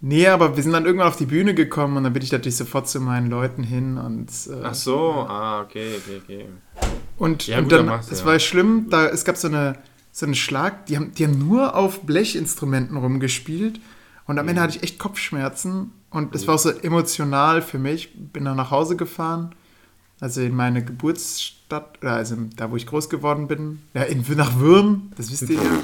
Nee, aber wir sind dann irgendwann auf die Bühne gekommen und dann bin ich natürlich sofort zu meinen Leuten hin und äh, Ach so, ah, okay, okay, okay. Und, Ja, und gut, dann, dann es ja. war schlimm, da, es gab so eine so einen Schlag, die haben, die haben nur auf Blechinstrumenten rumgespielt und am Ende hatte ich echt Kopfschmerzen und es war auch so emotional für mich. Bin dann nach Hause gefahren, also in meine Geburtsstadt, oder also da, wo ich groß geworden bin, ja, in, nach Würm, das wisst ihr ja.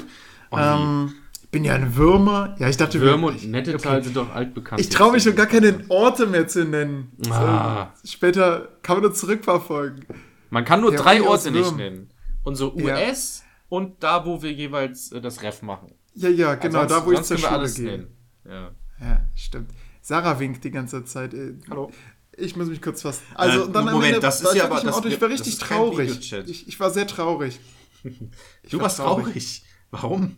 Oh, ähm, ich bin ja ein Würmer. Ja, ich dachte, Würm und ich- Nettetal okay. sind doch altbekannt. Ich traue mich schon gar keine Orte mehr zu nennen. Ah. So, später kann man nur zurückverfolgen. Man kann nur Der drei Orte nicht nennen. Unsere Ja. US und da, wo wir jeweils äh, das Ref machen. Ja, ja, genau, Ansonsten- da wo ich sonst zur Schule gehe. Ja. Ja, stimmt. Sarah winkt die ganze Zeit. äh, Hallo. Ich muss mich kurz fassen. Also, Äh, und dann am Moment, Ende das ist ich ja wirklich aber- das Auto, ich wird- war richtig traurig. Ich, ich war sehr traurig. Ich Du war warst traurig. Warum?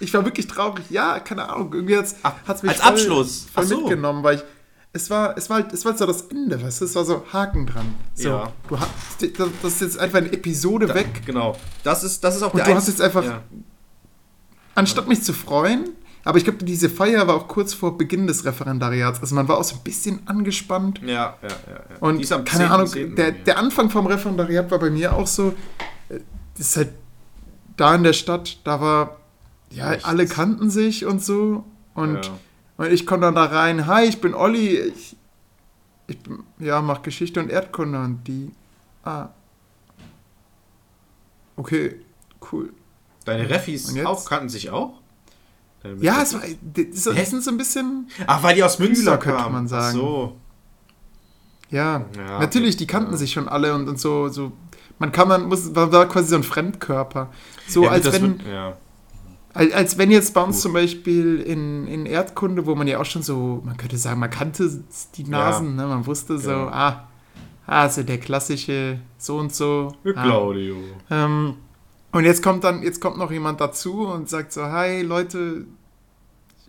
Ich war wirklich traurig. Ja, keine Ahnung. Irgendwie hat's, Ach, hat's mich als Abschluss. voll so. mitgenommen, weil ich. Es war, es, war, halt- es war so das Ende, weißt du? Es war so Haken dran. So, Ja. du hast, das ist jetzt einfach eine Episode weg. Genau. Das ist, das ist auch Und der du hast jetzt einfach- Ja. Anstatt mich zu freuen, aber ich glaube, diese Feier war auch kurz vor Beginn des Referendariats. Also man war auch so ein bisschen angespannt. Ja, ja, ja. ja. Und keine 10.10. Ahnung, der, bei mir. der Anfang vom Referendariat war bei mir auch so, äh, das ist halt da in der Stadt, da war, ja, Nichts. alle kannten sich und so. Und, Ja. und ich komme dann da rein, hi, ich bin Olli, ich, ich ja, mach Geschichte und Erdkunde und die, ah, okay, cool. Deine Refis auch kannten sich auch? Deine Ja, es war, die, die so, Hä? sind so ein bisschen, Ach, weil die aus Münster Kühler, könnte kamen. man sagen. Ach so. ja, Ja, natürlich, die kannten Ja. sich schon alle und, und so, so, man kann, man muss, war, war quasi so ein Fremdkörper. So, Ja, als wenn, wird-. Als, als wenn jetzt bei uns Gut. zum Beispiel in, in Erdkunde, wo man ja auch schon so, man könnte sagen, man kannte die Nasen, ne? man wusste so, Genau. ah, ah, so der klassische so und so. Ah, Claudio. ähm, und jetzt kommt dann, jetzt kommt noch jemand dazu und sagt so, hi Leute,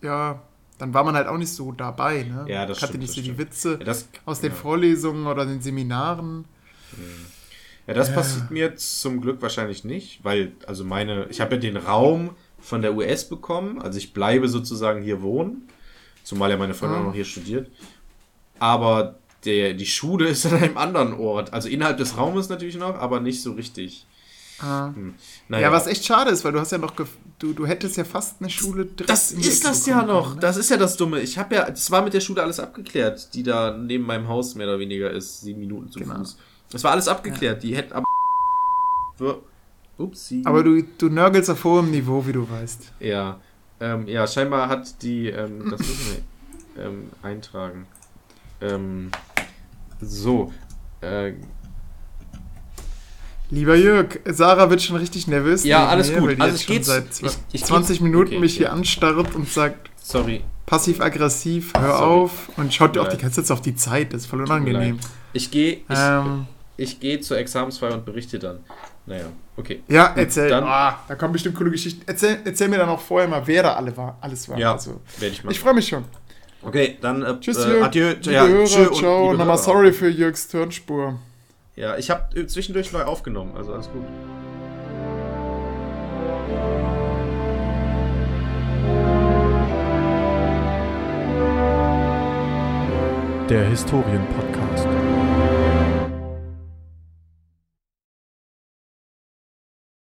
ja, dann war man halt auch nicht so dabei, ne? Ja, das Kannte stimmt, nicht so die. Witze Ja, das, aus den ja. Vorlesungen oder den Seminaren. Ja, das Ja. passiert mir zum Glück wahrscheinlich nicht, weil, also meine, ich habe ja den Raum von der US bekommen, also ich bleibe sozusagen hier wohnen, zumal ja meine Freundin Ah. auch noch hier studiert. Aber der, die Schule ist an einem anderen Ort, also innerhalb des Raumes natürlich noch, aber nicht so richtig. Ah. Hm. Ja, was echt schade ist, weil du hast ja noch, du, du hättest ja fast eine Schule direkt Das ist das ja noch. ne? Das ist ja das Dumme. Ich habe ja, das war mit der Schule alles abgeklärt, die da neben meinem Haus mehr oder weniger ist, sieben Minuten zu Genau. Fuß. Das war alles abgeklärt. Die hätten aber. Upsi. Aber du, du nörgelst auf hohem Niveau, wie du weißt. Ja. Ähm, ja, scheinbar hat die. Ähm, das wissen wir. ähm, eintragen. Ähm, so. Äh, Lieber Jörg, Sarah wird schon richtig nervös. Ja, alles mir, gut. Also jetzt ich schon seit ich- ich 20 geh- Minuten okay, mich okay. hier anstarrt und sagt sorry. passiv-aggressiv, hör Sorry. auf und schaut dir auch die ganze Zeit auf die Zeit. Das ist voll unangenehm. Ich gehe ich, Ähm, ich geh zur Examensfeier und berichte dann. Naja, okay. ja, erzähl. dann- ah, da kommen bestimmt coole Geschichten. Erzähl, erzähl mir dann auch vorher mal, wer da alle war, alles war. Ja, Also, werde ich machen. ich freue mich schon. okay, dann äh, Tschüss, äh, Jörg. adieu. Liebe ja, Hörer, und ciao. Nochmal sorry für Jörgs Turnspur. Ja, ich habe zwischendurch neu aufgenommen, also alles gut. Der Historienpodcast.